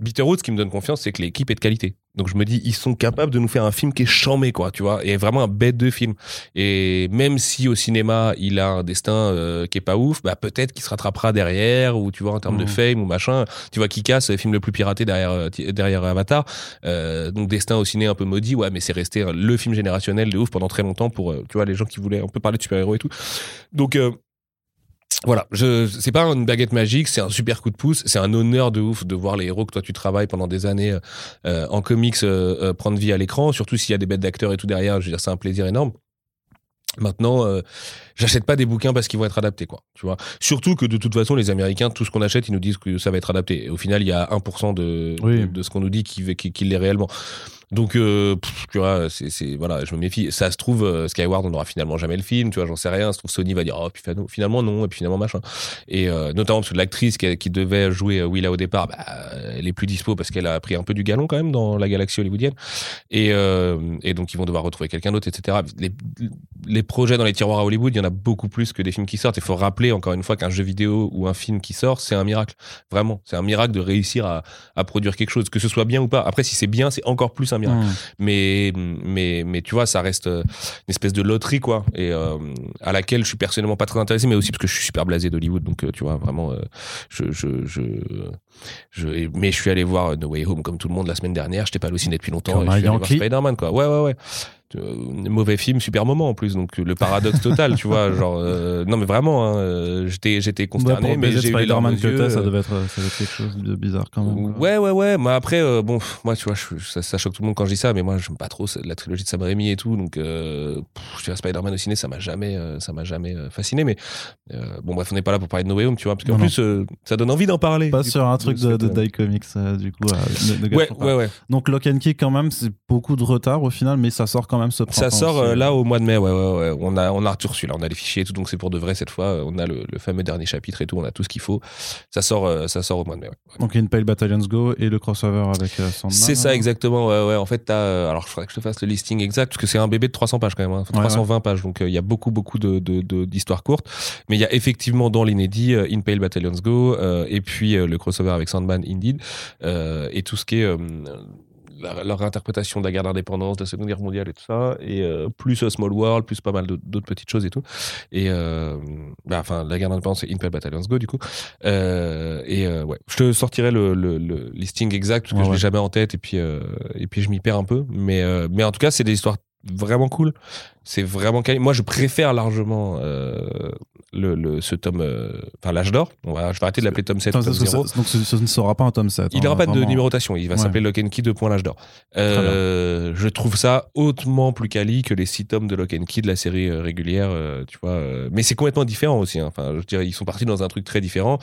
B: Bitterroot, ce qui me donne confiance, c'est que l'équipe est de qualité. Donc je me dis, ils sont capables de nous faire un film qui est chambé, quoi, tu vois, et vraiment un bête de film. Et même si au cinéma, il a un destin euh, qui est pas ouf, bah peut-être qu'il se rattrapera derrière, ou tu vois, en termes de
A: Mhm.
B: fame ou machin. Tu vois, Kikas, c'est le film le plus piraté derrière, euh, derrière Avatar. Euh, donc destin au ciné un peu maudit, ouais, mais c'est resté le film générationnel de ouf pendant très longtemps pour, tu vois, les gens qui voulaient un peu parler de super-héros et tout. Donc, euh, voilà, je, c'est pas une baguette magique, c'est un super coup de pouce, c'est un honneur de ouf de voir les héros que toi tu travailles pendant des années euh, en comics euh, euh, prendre vie à l'écran, surtout s'il y a des bêtes d'acteurs et tout derrière, je veux dire, c'est un plaisir énorme. Maintenant, euh, j'achète pas des bouquins parce qu'ils vont être adaptés, quoi. Tu vois. Surtout que de toute façon, les Américains, tout ce qu'on achète, ils nous disent que ça va être adapté. Et au final, il y a 1% de,
A: Oui.
B: de, de ce qu'on nous dit qui, qui, qui l'est réellement. Donc, euh, tu vois, c'est, voilà, je me méfie. Ça se trouve, euh, Skyward, on n'aura finalement jamais le film, tu vois, j'en sais rien. Ça trouve, Sony va dire, oh, puis finalement- non, et puis finalement machin. Et euh, notamment parce que l'actrice qui, devait jouer euh, Willa au départ, bah, elle est plus dispo parce qu'elle a pris un peu du galon quand même dans la galaxie hollywoodienne. Et, donc, ils vont devoir retrouver quelqu'un d'autre, etc. Les, les projets dans les tiroirs à Hollywood, il y en a beaucoup plus que des films qui sortent. Il faut rappeler encore une fois qu'un jeu vidéo ou un film qui sort, c'est un miracle. Vraiment, c'est un miracle de réussir à, à produire quelque chose, que ce soit bien ou pas. Après, si c'est bien, c'est encore plus un
A: Mmh.
B: Mais, mais, mais tu vois, ça reste euh, une espèce de loterie, quoi. Et euh, à laquelle je suis personnellement pas très intéressé, mais aussi parce que je suis super blasé d'Hollywood. Donc, euh, tu vois, vraiment, euh, je, je, je, je, mais je suis allé voir No Way Home comme tout le monde la semaine dernière. Je t'ai pas halluciné depuis longtemps. Et je suis allé voir
A: Yankee.
B: Spider-Man, quoi. Ouais, ouais, ouais. Euh, mauvais film, super moment en plus. Donc, le paradoxe total, tu vois. Genre, euh, non, mais vraiment, hein, euh, j'étais, j'étais
A: Ouais,
B: consterné,
A: pour
B: mais j'ai eu
A: Spider-Man que
B: yeux,
A: ça
B: euh,
A: devait être, ça devait être quelque chose de bizarre quand même. quoi.
B: Ouais, ouais, ouais. Mais après, euh, bon, moi, tu vois, je- ça, ça choque tout le monde quand je dis ça, mais moi, j'aime pas trop la trilogie de Sam Raimi et tout. Donc, euh, je dirais Spider-Man au ciné, ça m'a jamais, euh, ça m'a jamais euh, fasciné. Mais euh, bon, bref, on n'est pas là pour parler de No Way Home, tu vois, parce qu'en plus, euh, ça donne envie d'en parler.
A: Pas sur
B: coup,
A: un truc de,
B: euh,
A: Die Comics, euh, du coup. euh, ne- ne
B: Ouais, ouais, ouais.
A: Donc Lock and Key, quand même, c'est beaucoup de retard au final, mais ça sort quand même ce printemps.
B: Ça sort
A: aussi.
B: euh, là au mois de mai, ouais, ouais, ouais. On a, on a reçu là, on a les fichiers et tout, donc c'est pour de vrai cette fois. On a le, le fameux dernier chapitre et tout, on a tout ce qu'il faut. Ça sort, euh, ça sort au mois de mai. ouais.
A: Donc In Pale Battalions Go et le crossover avec euh, Sandman.
B: C'est ça
A: alors.
B: exactement, ouais, ouais. En fait, t'as, euh, alors je faudrait que je te fasse le listing exact, parce que c'est un bébé de 300 pages quand même, hein. 320 pages, donc euh, il y a beaucoup, beaucoup de, de- de- d'histoires courtes. Mais il y a effectivement dans l'inédit euh, In Pale Battalions Go, euh, et puis euh, le crossover avec Sandman Indeed, euh, et tout ce qui est euh, la- leur interprétation de la guerre d'indépendance, de la Seconde Guerre mondiale et tout ça, et euh, plus Small World, plus pas mal d'autres petites choses et tout. Et euh, bah, enfin, la guerre d'indépendance, c'est In Pale Battalions Go du coup. Euh, et euh, ouais, je te sortirai le, le- le listing exact parce que
A: Ouais,
B: je l'ai
A: ouais.
B: jamais en tête et puis et puis je m'y perds un peu. Mais mais en tout cas, c'est des histoires vraiment cool. C'est vraiment quali- Moi, je préfère largement euh, le, le- ce tome, euh, enfin l'âge d'or. On va, je vais arrêter de l'appeler tome 7
A: Attends,
B: tome
A: parce que
B: 0.
A: ça- donc ce, ce ne sera pas un tome 7.
B: Il
A: hein,
B: n'aura pas de numérotation. Il va
A: Ouais.
B: s'appeler Lock and Key 2. l'âge d'or. Euh, je trouve ça hautement plus quali que les six tomes de Lock and Key de la série régulière, tu vois. mais c'est complètement différent aussi. hein. Enfin, je dirais, ils sont partis dans un truc très différent.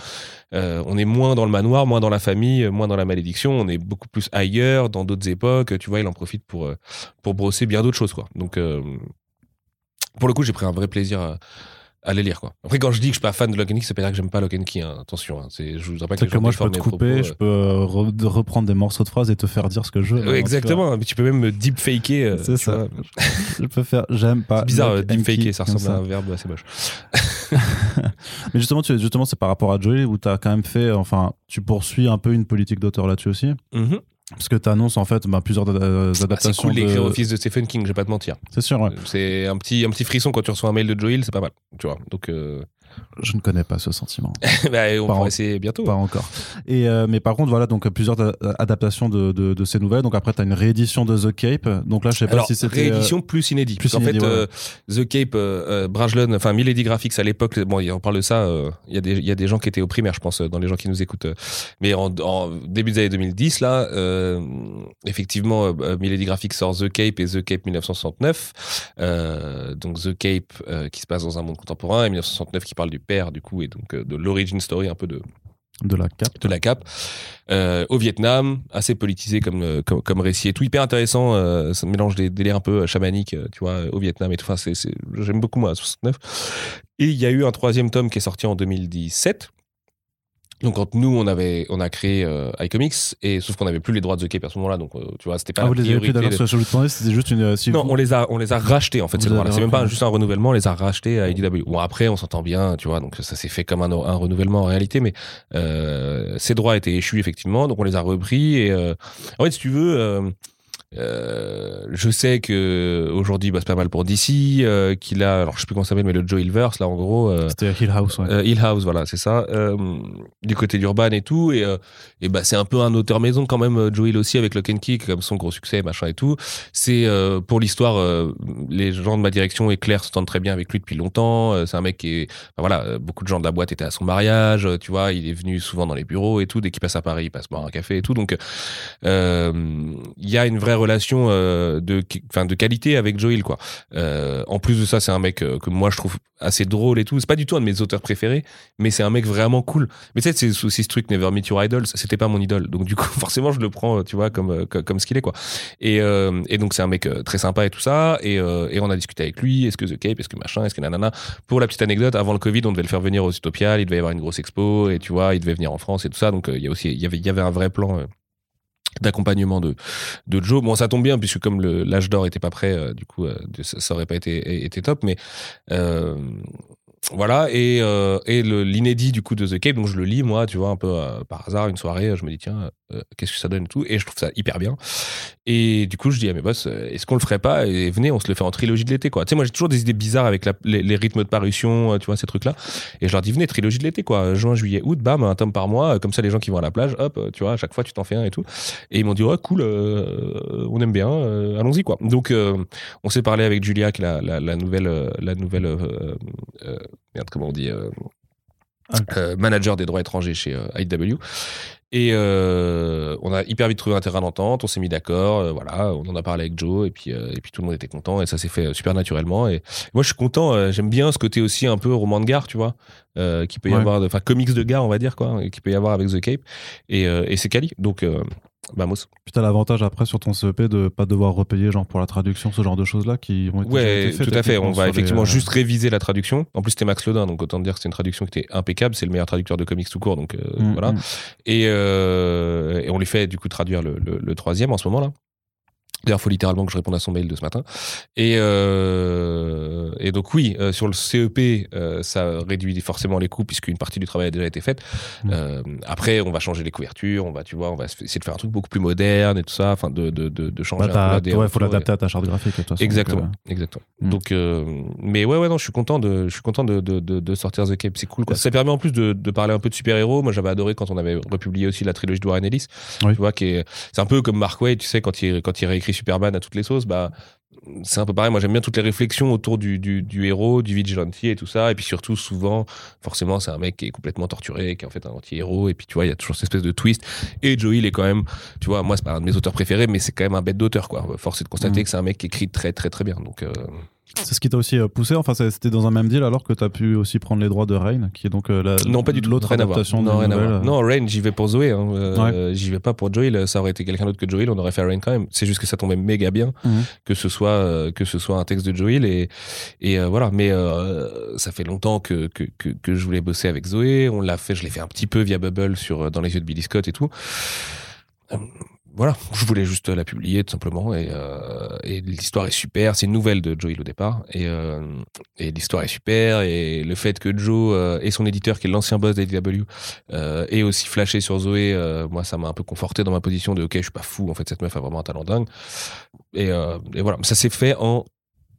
B: On est moins dans le manoir, moins dans la famille, moins dans la malédiction. On est beaucoup plus ailleurs, dans d'autres époques. Tu vois, il en profite pour pour brosser bien d'autres choses, quoi. Donc pour le coup, j'ai pris un vrai plaisir à, à les lire. Quoi. Après, quand je dis que je suis pas fan de Lock and Key, c'est pas dire que j'aime pas Lock and Key. hein. Attention, hein. c'est, je voudrais pas que,
A: que moi, je peux te couper,
B: propos,
A: je peux euh, re- reprendre des morceaux de phrases et te faire dire ce que je veux.
B: euh.
A: tu vois.
B: exactement, mais tu peux même me deepfaker. euh,
A: C'est ça.
B: vois.
A: Je peux faire, j'aime pas.
B: C'est bizarre, euh, deepfaker, ça ressemble à un verbe assez moche.
A: Mais justement, tu, justement, c'est par rapport à Joey où tu as quand même fait, enfin, tu poursuis un peu une politique d'auteur là-dessus aussi.
B: Mhm.
A: Parce que tu annonces en fait bah, plusieurs euh,
B: Ah, c'est
A: adaptations.
B: cool d'écrire
A: de...
B: au fils de Stephen King, je vais pas te mentir.
A: C'est sûr, ouais.
B: C'est un petit, un petit frisson quand tu reçois un mail de Joel, c'est pas mal. Tu vois, donc euh,
A: Je ne connais pas ce sentiment.
B: bah, on va
A: en-
B: essayer bientôt.
A: Pas encore. Et, euh, mais par contre, voilà, donc plusieurs a- adaptations de, de, de ces nouvelles. Donc après, tu as une réédition de The Cape. Donc là, je sais pas si c'était. euh,
B: réédition plus inédit.
A: plus
B: qu'en fait,
A: ouais.
B: euh, The Cape, euh, euh, Brajlon, enfin Milady Graphics à l'époque, bon, on parle de ça, euh, il y, a des- il y a des gens qui étaient au primaire, je pense, euh, dans les gens qui nous écoutent. euh. Mais en, en début des années 2010, là, euh, effectivement, euh, Milady Graphics sort The Cape et The Cape 1969. Euh, donc The Cape euh, qui se passe dans un monde contemporain et 1969 qui parle du père, du coup, et donc euh, de l'origin story un peu de,
A: de la Cape.
B: de la Cap euh, au Vietnam, assez politisé comme, euh, comme, comme récit et tout, hyper intéressant. euh, ça mélange des délires un peu chamaniques, tu vois, au Vietnam et tout. Enfin, c'est, j'aime beaucoup moi, 69. Et il y a eu un troisième tome qui est sorti en 2017. Donc quand nous on avait on a créé euh, iComics et sauf qu'on n'avait plus les droits de The Cape à ce moment-là donc euh, tu vois c'était pas
A: Ah,
B: la
A: vous les avez plus
B: de-
A: je voulais te demander, c'était juste une. si
B: non,
A: vous-
B: on les a, on les a rachetés en fait. Ces droits-là. C'est même pas juste un renouvellement, on les a rachetés à IDW. Bon après, on s'entend bien, tu vois, donc ça s'est fait comme un, un renouvellement en réalité, mais euh, ces droits étaient échus effectivement, donc on les a repris. Et euh, en fait, si tu veux. Euh, je sais que aujourd'hui bah, c'est pas mal pour DC euh, qu'il a alors je sais plus comment ça s'appelle mais le Joe Hillverse là en gros euh,
A: C'était Hill House, ouais.
B: euh, Hill House, voilà, c'est ça. Du côté d'Urban et tout. Et, et bah, c'est un peu un auteur maison quand même, Joe Hill aussi, avec Lock and Key, comme son gros succès, machin et tout. C'est pour l'histoire, les gens de ma direction et Claire s'entendent très bien avec lui depuis longtemps. C'est un mec qui est. enfin, voilà, beaucoup de gens de la boîte étaient à son mariage, tu vois, il est venu souvent dans les bureaux et tout. Dès qu'il passe à Paris, il passe boire un café et tout. Donc, il y a une vraie relation euh, de, enfin, de qualité avec Joe Hill, quoi. Euh, en plus de ça, c'est un mec euh, que moi je trouve assez drôle et tout. C'est pas du tout un de mes auteurs préférés, mais c'est un mec vraiment cool. Mais tu sais, c'est aussi ce truc Never Meet Your Idols, c'était pas mon idole. Donc du coup, forcément, je le prends, tu vois, comme comme, ce qu'il est quoi. Et, donc c'est un mec très sympa et tout ça. Et, on a discuté avec lui. Est-ce que The Cape, est-ce que machin, est-ce que nanana. Pour la petite anecdote, avant le Covid, on devait le faire venir aux Utopiales. Il devait y avoir une grosse expo et tu vois, il devait venir en France et tout ça. Donc il y a aussi, il y avait un vrai plan. D'accompagnement de de Joe. Bon ça tombe bien puisque comme l'âge d'or était pas prêt euh, du coup euh, ça, ça aurait pas été été top mais euh, voilà. Et et l'inédit du coup de The Cape donc je le lis moi tu vois un peu par hasard une soirée je me dis tiens euh, qu'est-ce que ça donne et tout. Et je trouve ça hyper bien. Et du coup je dis à mes boss euh, est-ce qu'on le ferait pas et venez on se le fait en trilogie de l'été quoi. Tu sais moi j'ai toujours des idées bizarres avec les, rythmes de parution euh, tu vois ces trucs là et je leur dis venez trilogie de l'été quoi. Juin juillet août bam un tome par mois. Comme ça les gens qui vont à la plage hop tu vois à chaque fois tu t'en fais un et tout. Et ils m'ont dit ouais cool on aime bien allons-y quoi. Donc on s'est parlé avec Julia qui est la, la, la nouvelle la nouvelle merde comment on dit euh, manager des droits étrangers chez euh, IW et euh, on a hyper vite trouvé un terrain d'entente, on s'est mis d'accord, euh, voilà, on en a parlé avec Joe et puis euh, et puis tout le monde était content et ça s'est fait super naturellement. Et moi je suis content, j'aime bien ce côté aussi un peu roman de gare, tu vois, qui peut y
A: Ouais.
B: avoir, enfin comics de gare on va dire quoi, qui peut y avoir avec The Cape. Et, et c'est quali. Donc vamos.
A: Puis t'as l'avantage après sur ton CEP de pas devoir repayer genre pour la traduction, ce genre de choses là qui vont être
B: Ouais,
A: été faites
B: tout à fait. On va
A: les,
B: effectivement
A: euh,
B: juste réviser la traduction. En plus, c'était Max Lodin, donc autant dire que c'est une traduction qui était impeccable. C'est le meilleur traducteur de comics tout court, donc euh,
A: mm,
B: voilà.
A: mm.
B: Et, euh, et on lui fait du coup traduire le, le- le troisième en ce moment là. D'ailleurs, faut littéralement que je réponde à son mail de ce matin. Et, euh, et donc oui, euh, sur le CEP, euh, ça réduit forcément les coûts puisqu'une partie du travail a déjà été faite.
A: Mm.
B: Euh, après, on va changer les couvertures, on va, tu vois, on va essayer de faire un truc beaucoup plus moderne et tout ça, enfin de, de, de, de changer
A: Bah,
B: DA
A: ouais, faut l'adapter à ta charte graphique de toute façon.
B: Exactement,
A: donc,
B: exactement. Donc, euh, mais ouais, ouais, non, je suis content de, je suis content de, de, sortir The Cape. C'est cool, quoi. Ça permet en plus de, de parler un peu de super-héros. Moi, j'avais adoré quand on avait republié aussi la trilogie de Warren Ellis.
A: Oui.
B: Tu vois, qui est, c'est un peu comme Mark Waid, tu sais, quand il, quand il réécrit Superman à toutes les sauces, bah, c'est un peu pareil. Moi, j'aime bien toutes les réflexions autour du, du, du héros, du vigilante et tout ça. Et puis surtout, souvent, forcément, c'est un mec qui est complètement torturé, qui est en fait un anti-héros. Et puis, tu vois, il y a toujours cette espèce de twist. Et Joe Hill est quand même, tu vois, moi, c'est pas un de mes auteurs préférés, mais c'est quand même un bête d'auteur, quoi. Force est de constater
A: Mhm.
B: que c'est un mec qui écrit très, très, très bien. Donc, euh,
A: C'est ce qui t'a aussi euh, poussé, enfin c'était dans un même deal alors que t'as pu aussi prendre les droits de Rain, qui est donc euh, la,
B: Non, pas du tout.
A: l'autre adaptation de
B: Non, rien à voir. Non, Rain, j'y vais pour Zoé. Hein. Euh,
A: Ouais.
B: euh, J'y vais pas pour Joel. Ça aurait été quelqu'un d'autre que Joel. On aurait fait Rain quand même. C'est juste que ça tombait méga bien
A: Mhm.
B: que ce soit euh, que ce soit un texte de Joel et et euh, voilà. Mais euh, ça fait longtemps que, que que que je voulais bosser avec Zoé. On l'a fait. Je l'ai fait un petit peu via Bubble sur euh, dans les yeux de Billy Scott et tout. Voilà, je voulais juste la publier tout simplement et, euh, et l'histoire est super. C'est une nouvelle de Joel au départ et, euh, et l'histoire est super et le fait que Joe euh, et son éditeur qui est l'ancien boss d'ADW euh, ait aussi flashé sur Zoé, euh, moi ça m'a un peu conforté dans ma position de ok je suis pas fou en fait cette meuf a vraiment un talent dingue et, euh, et voilà ça s'est fait en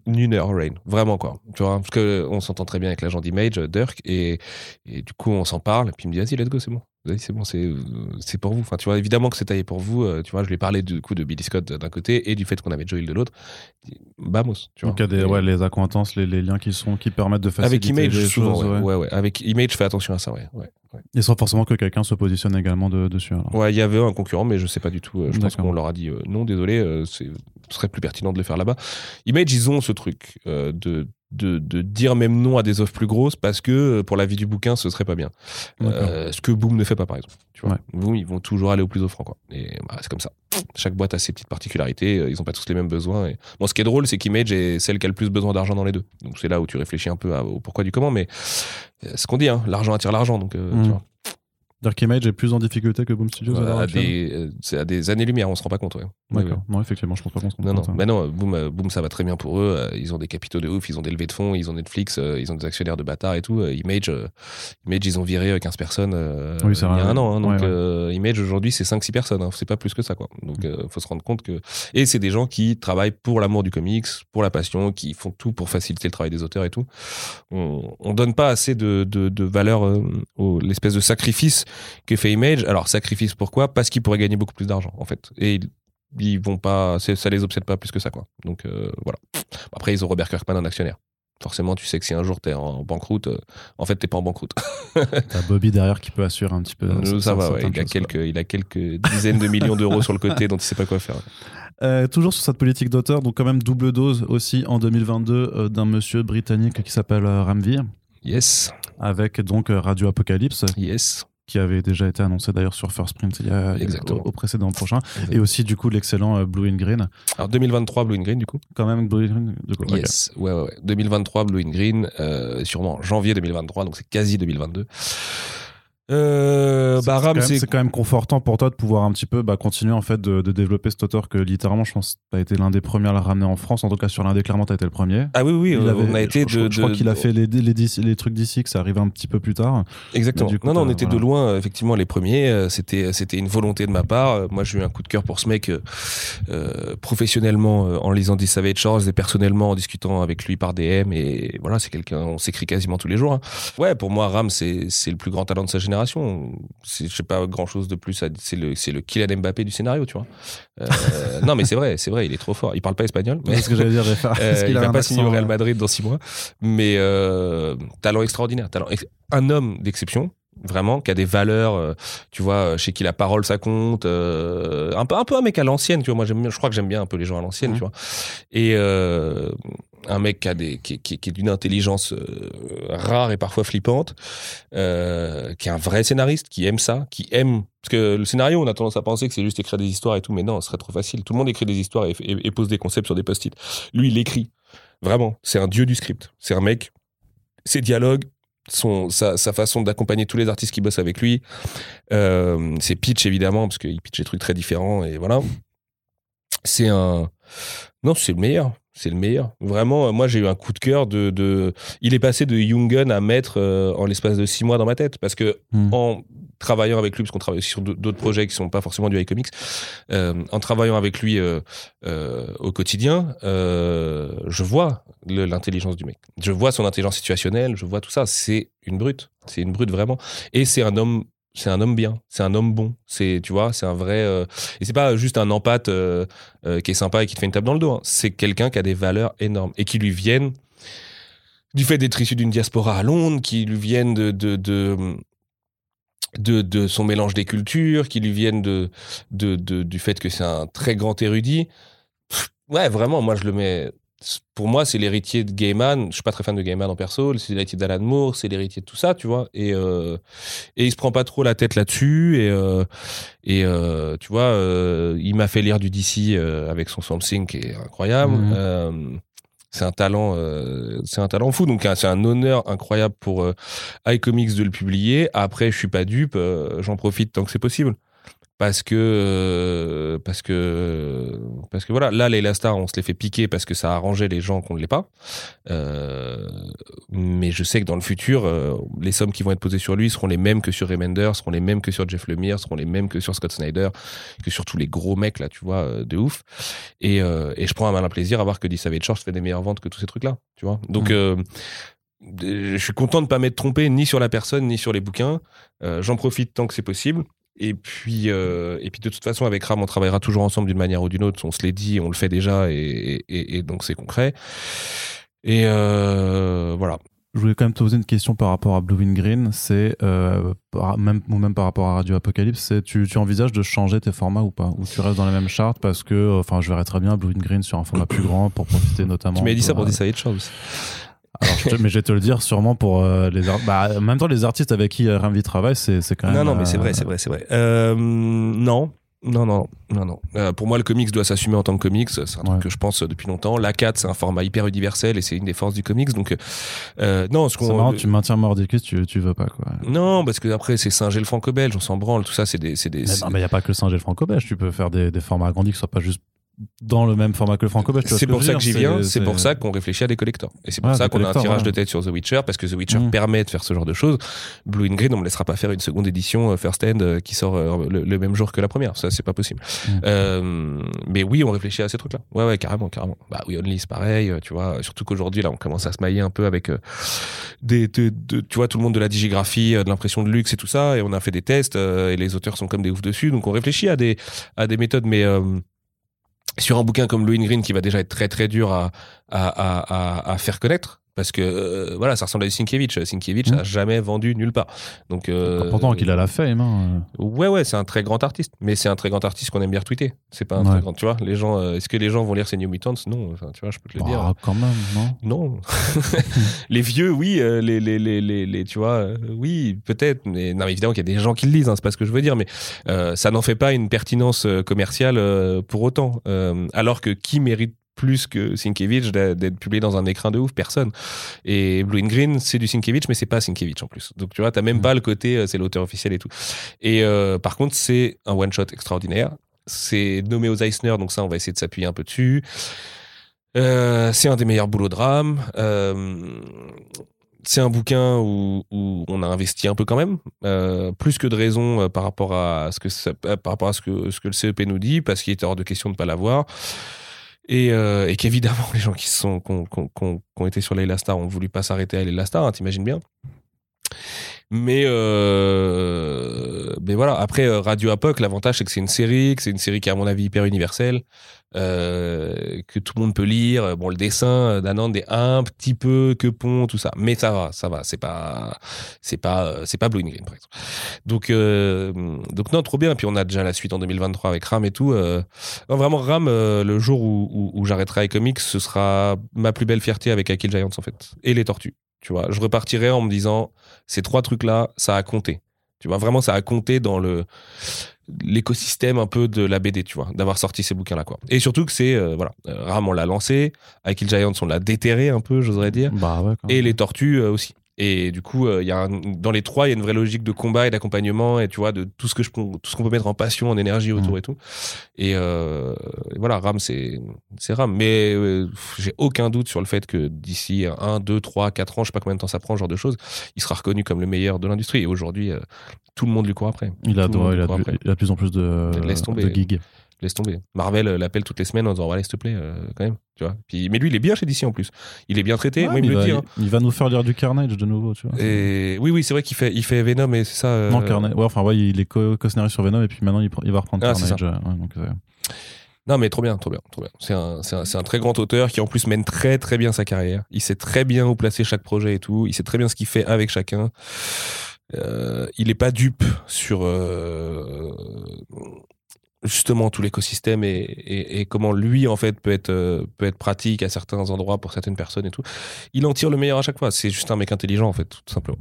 B: une heure Rain vraiment quoi tu vois parce que on s'entend très bien avec l'agent d'Image Dirk et, et du coup on s'en parle et puis il me dit vas-y let's go c'est bon c'est bon c'est euh, c'est pour vous enfin tu vois évidemment que c'est taillé pour vous euh, tu vois je lui ai parlé du coup de Billy Scott d'un côté et du fait qu'on avait Joel de l'autre vamos tu vois
A: Donc il y a des, ouais, les accointances, les, les liens qui sont qui permettent de
B: avec
A: faciliter
B: Image
A: les
B: souvent
A: choses,
B: ouais.
A: ouais.
B: ouais ouais avec Image fais attention à ça ouais.
A: Et sans forcément que quelqu'un se positionne également de- dessus. alors.
B: Ouais, il y avait un concurrent, mais je sais pas du tout. Euh, Je pense qu'on leur a dit euh, non, désolé, c'est- serait plus pertinent de le faire là-bas. Image, ils ont ce truc euh, de, de, de dire même non à des offres plus grosses parce que euh, pour la vie du bouquin, ce serait pas bien. Euh, ce que Boom ne fait pas, par exemple. Tu vois.
A: Ouais.
B: Boom, ils vont toujours aller au plus offrant. Quoi. Et bah, c'est comme ça. Chaque boîte a ses petites particularités. Ils ont pas tous les mêmes besoins. Et... Bon, ce qui est drôle, c'est qu'Image est celle qui a le plus besoin d'argent dans les deux. Donc c'est là où tu réfléchis un peu à- au pourquoi du comment. Mais ce qu'on dit, hein, l'argent attire l'argent. Donc, euh,
A: Mm.
B: tu vois.
A: Dark Image est plus en difficulté que Boom Studios à
B: à des, c'est à des années-lumière, on se rend pas compte. Ouais. Oui,
A: D'accord. Non, effectivement, je pense pas qu'on se
B: oui. Non,
A: comprend
B: non,
A: ça.
B: mais non, boom, euh, boom, ça va très bien pour eux. euh, Ils ont des capitaux de ouf, ils ont des levées de fonds, ils ont Netflix, euh, ils ont des actionnaires de bâtards et tout. Image, Image, ils ont viré euh, 15 personnes
A: Oui,
B: il y a un an. hein, donc,
A: Ouais, ouais.
B: euh, Image aujourd'hui, c'est 5-6 personnes. hein, c'est pas plus que ça, quoi. Donc, euh, faut se rendre compte que. Et c'est des gens qui travaillent pour l'amour du comics, pour la passion, qui font tout pour faciliter le travail des auteurs et tout. On, on donne pas assez de, de, de valeur euh, au l'espèce de sacrifice que fait Image. Alors, sacrifice pourquoi? Parce qu'ils pourraient gagner beaucoup plus d'argent, en fait. Et ils, ils vont pas, ça les obsède pas plus que ça, quoi. Donc, euh, voilà. Après, ils ont Robert Kirkman en actionnaire. Forcément, tu sais que si un jour t'es en banqueroute, euh, en fait, t'es pas en banqueroute.
A: T'as Bobby derrière qui peut assurer un petit peu.
B: Euh, ça,
A: ça-
B: va, ouais. Il a, quelques, il a quelques dizaines de millions d'euros sur le côté dont il sait pas quoi faire.
A: Euh, toujours sur cette politique d'auteur, donc quand même double dose aussi en 2022 euh, d'un monsieur britannique qui s'appelle Ramvir,
B: Yes,
A: avec donc Radio Apocalypse,
B: yes.
A: Qui avait déjà été annoncé d'ailleurs sur First Print il y a,
B: Exactement.
A: Au, au précédent prochain, et aussi du coup l'excellent euh, Blue and Green,
B: Alors 2023 Blue and Green du coup?
A: quand même Blue and Green, du coup.
B: Yes, ouais, ouais, ouais. 2023 Blue and Green, euh, sûrement janvier 2023, donc c'est quasi 2022. Euh, bah Ram,
A: quand
B: c'est
A: c'est quand même confortant pour toi de pouvoir un petit peu bah, continuer en fait de, de développer cet auteur que littéralement je pense que tu as été l'un des premiers à le ramener en France en tout cas sur l'un des clairement tu as été le premier
B: ah oui oui,
A: Il
B: euh,
A: avait-
B: on a été
A: je, je-
B: de,
A: je crois
B: de-
A: qu'il a fait les, les, les trucs d'ici que ça arrivait un petit peu plus tard
B: Exactement.
A: Coup,
B: non, non, on
A: t'as-
B: était de
A: voilà.
B: loin, euh, effectivement, les premiers. Euh, C'était, c'était une volonté de ma part. Euh, Moi, j'ai eu un coup de cœur pour ce mec euh, euh, professionnellement euh, en lisant des Savage Shores et personnellement en discutant avec lui par DM. Et voilà, c'est quelqu'un, on s'écrit quasiment tous les jours. hein. Ouais, pour moi, Ram, c'est, c'est le plus grand talent de sa génération. C'est, je sais pas grand chose de plus. C'est le, le Kylian Mbappé du scénario, tu vois. Euh, non, mais c'est vrai, c'est vrai, il est trop fort. Il parle pas espagnol, mais.
A: c'est ce que j'allais dire
B: Euh, il va pas signer au
A: accent,
B: Real
A: euh,
B: Madrid dans six mois, mais euh, talent extraordinaire, talent ex- un homme d'exception, vraiment, qui a des valeurs, euh, tu vois, chez qui la parole ça compte, euh, un peu un peu un mec à l'ancienne, tu vois. Moi, j'aime, je crois que j'aime bien un peu les gens à l'ancienne, tu vois. Et euh, un mec qui a des, qui, qui- qui est d'une intelligence euh, rare et parfois flippante, euh, qui est un vrai scénariste, qui aime ça, qui aime. Parce que le scénario, on a tendance à penser que c'est juste écrire des histoires et tout, mais non, ce serait trop facile. Tout le monde écrit des histoires et, pose des concepts sur des post-it. Lui, il écrit. Vraiment, c'est un dieu du script. C'est un mec, ses dialogues, son, sa, sa façon d'accompagner tous les artistes qui bossent avec lui, euh, ses pitchs évidemment, parce qu'il pitch des trucs très différents, et voilà. C'est un. Non, c'est le meilleur. C'est le meilleur. Vraiment, euh, moi, j'ai eu un coup de cœur de. de... Il est passé de Jungen à maître euh, en l'espace de six mois dans ma tête. Parce que
A: Hmm.
B: en travaillant avec lui, parce qu'on travaille sur d'autres projets qui sont pas forcément du iComics, euh, en travaillant avec lui euh, au quotidien, je vois l'intelligence du mec. Je vois son intelligence situationnelle, je vois tout ça. C'est une brute. C'est une brute vraiment. Et c'est un homme. C'est un homme bien, c'est un homme bon, c'est tu vois, c'est un vrai euh, et c'est pas juste un empathe euh, euh, qui est sympa et qui te fait une tape dans le dos. hein. C'est quelqu'un qui a des valeurs énormes et qui lui viennent du fait d'être issu d'une diaspora à Londres, qui lui viennent de de, de son mélange des cultures, qui lui viennent de, de, du fait que c'est un très grand érudit. Ouais, vraiment, moi je le mets pour moi, c'est l'héritier de Gaiman. Je suis pas très fan de Gaiman en perso. C'est l'héritier d'Alan Moore, c'est l'héritier de tout ça, tu vois. Et euh, et il se prend pas trop la tête là-dessus. Et euh, et euh, tu vois, euh, il m'a fait lire du DC avec son Swamp Thing qui est incroyable.
A: Mhm.
B: Euh, c'est un talent, c'est un talent fou. Donc euh, c'est un honneur incroyable pour iComics de le publier. Après, je suis pas dupe. J'en profite tant que c'est possible. Parce que, euh, parce que, parce que voilà, là, les Star, on se les fait piquer parce que ça a arrangé les gens qu'on ne l'est pas. Euh, mais je sais que dans le futur, euh, les sommes qui vont être posées sur lui seront les mêmes que sur Remender, seront les mêmes que sur Jeff Lemire, seront les mêmes que sur Scott Snyder, que sur tous les gros mecs là, tu vois, de ouf. Et, et je prends un malin plaisir à voir que D. Savage fait des meilleures ventes que tous ces trucs-là, tu vois. Donc,
A: Mm.
B: euh, je suis content de pas m'être trompé ni sur la personne ni sur les bouquins. Euh, J'en profite tant que c'est possible. Et puis, euh, et puis de toute façon, avec Ram, on travaillera toujours ensemble d'une manière ou d'une autre. On se l'est dit, on le fait déjà, et, et, et donc c'est concret. Et euh, voilà.
A: Je voulais quand même te poser une question par rapport à Blue in Green. C'est euh, même ou même par rapport à Radio Apocalypse. C'est tu, tu envisages de changer tes formats ou pas? Ou tu restes dans la même charte parce que enfin je verrais très bien Blue in Green sur un format plus grand pour profiter notamment.
B: Tu m'avais dit ça pour des de choses.
A: Alors, je te- mais je vais te le dire sûrement pour euh, les ar- bah, en même temps les artistes avec qui euh, Ramvi travaille c'est c'est quand même.
B: Non, non, mais c'est
A: euh,
B: vrai, c'est vrai, c'est vrai. Non. Non, non, non, non. Euh, pour moi, le comics doit s'assumer en tant que comics. C'est un truc que je pense depuis longtemps. L'A4, c'est un format hyper universel et c'est une des forces du comics. Donc, euh, non, ce
A: C'est
B: qu'on.
A: marrant, tu maintiens Mordicus, tu, tu veux pas quoi.
B: Non, parce que après, c'est singer le franco-belge, on s'en branle. Tout ça, c'est des. c'est des
A: Mais
B: c'est-
A: non, mais il n'y a pas que le singe et le franco-belge. Tu peux faire des, des formats agrandis qui soient pas juste dans le même format que le vois
B: C'est
A: ce
B: pour ça que j'y viens, c'est pour ça qu'on réfléchit à des collectors. Et c'est pour
A: Ouais,
B: ça qu'on a un tirage de tête sur The Witcher, parce que The Witcher
A: Mm.
B: permet de faire ce genre de choses. Blue in Green, on me laissera pas faire une seconde édition euh, First End euh, qui sort euh, le, même jour que la première. Ça, c'est pas possible.
A: Mm.
B: Mais oui, on réfléchit à ces trucs-là. Ouais, ouais, carrément, carrément. Bah oui, Only, c'est pareil, tu vois. Surtout qu'aujourd'hui, là, on commence à se mailler un peu avec des, de- de- tu vois, tout le monde de la digigraphie, de l'impression de luxe et tout ça. Et on a fait des tests et les auteurs sont comme des oufs dessus. Donc on réfléchit à des, à des méthodes, mais sur un bouquin comme Louis Green qui va déjà être très très dur à, à, à, faire connaître. Parce que euh, voilà, ça ressemble à du Sienkiewicz. Sienkiewicz
A: Mm.
B: n'a jamais vendu nulle part. Donc euh,
A: Pourtant qu'il a la fame. Hein.
B: Ouais, ouais, c'est un très grand artiste. Mais c'est un très grand artiste qu'on aime bien retweeter. C'est pas un
A: Ouais.
B: très grand. Tu vois, les gens. euh, Est-ce que les gens vont lire ces New Mutants? Non. Enfin, tu vois, je peux te le dire.
A: Bah, quand même, non?
B: Non. les vieux, oui. euh, les, les, les, les, tu vois, oui, peut-être. Mais non, mais évidemment qu'il y a des gens qui le lisent. Hein, c'est pas ce que je veux dire. Mais ça n'en fait pas une pertinence commerciale pour autant. Alors que qui mérite plus que Sienkiewicz d'être publié dans un écrin de ouf Personne. Et Blue and Green, c'est du Sienkiewicz, mais c'est pas Sienkiewicz en plus. Donc tu vois, t'as même
A: Mm.
B: pas le côté, euh, c'est l'auteur officiel et tout. Et euh, par contre, c'est un one shot extraordinaire. C'est nommé aux Eisner, donc ça, on va essayer de s'appuyer un peu dessus. Euh, c'est un des meilleurs boulots de rame. Euh, c'est un bouquin où, où on a investi un peu quand même, euh, plus que de raison euh, par rapport à ce que ça- par rapport à ce que ce que le CEP nous dit, parce qu'il était hors de question de pas l'avoir. Et, euh, et qu'évidemment, les gens qui sont qui ont, été sur Layla Star ont voulu pas s'arrêter à Layla Star, hein, t'imagines bien. Mais euh, mais voilà. Après euh, Radio Apoc, l'avantage c'est que c'est une série, que c'est une série qui est à mon avis hyper universelle, euh, que tout le monde peut lire. Bon, le dessin d'Anand est un petit peu que pont, tout ça, mais ça va, ça va. C'est pas, c'est pas, c'est pas Blue Green par exemple. Donc donc non, trop bien. Puis on a déjà la suite en 2023 avec Ram et tout. vraiment Ram, le jour où, où, j'arrêterai les comics, ce sera ma plus belle fierté avec Kill Giants en fait et les Tortues. Tu vois, je repartirai en me disant ces trois trucs-là, ça a compté. Tu vois, vraiment, ça a compté dans le l'écosystème un peu de la BD, tu vois, d'avoir sorti ces bouquins-là, quoi. Et surtout que c'est, euh, voilà, Ram, on l'a lancé, avec Kill Giants, on l'a déterré un peu, j'oserais dire,
A: Bah ouais.
B: et les Tortues euh, aussi. Et du coup, euh, il y a un- dans les trois, il y a une vraie logique de combat et d'accompagnement, et tu vois, de tout ce que je, tout ce qu'on peut mettre en passion, en énergie autour
A: Mm.
B: et tout. Et, euh, et voilà, Ram, c'est c'est Ram. Mais euh, j'ai aucun doute sur le fait que d'ici 1, 2, 3, 4 ans, je sais pas combien de temps ça prend, ce genre de choses, il sera reconnu comme le meilleur de l'industrie. Et aujourd'hui, euh, tout le monde lui court après.
A: Il a, il, de-
B: après.
A: il a de plus en plus de, de gigs.
B: Laisse tomber. Marvel euh, l'appelle toutes les semaines en disant voilà, s'il te plaît, euh, quand même. Tu vois. Puis, mais lui, il est bien chez DC en plus. Il est bien traité.
A: Ouais,
B: Moi, il
A: mais
B: me le
A: va,
B: dit. hein.
A: il- va nous faire lire du Carnage de nouveau, tu vois.
B: Et oui, oui, c'est vrai qu'il fait, il fait Venom et c'est ça. euh,
A: Non, Carnage. Ouais, enfin, ouais, il est co- co-scénariste sur Venom et puis maintenant il, il va reprendre
B: Ah,
A: Carnage. ouais, donc,
B: Non, mais trop bien, trop bien, trop bien. C'est un, c'est un, c'est un très grand auteur qui en plus mène très très bien sa carrière. Il sait très bien où placer chaque projet et tout. Il sait très bien ce qu'il fait avec chacun. Euh, il est pas dupe sur euh, justement tout l'écosystème et, et, et, comment lui en fait peut être euh, peut être pratique à certains endroits pour certaines personnes et tout. Il en tire le meilleur à chaque fois. C'est juste un mec intelligent en fait, tout simplement.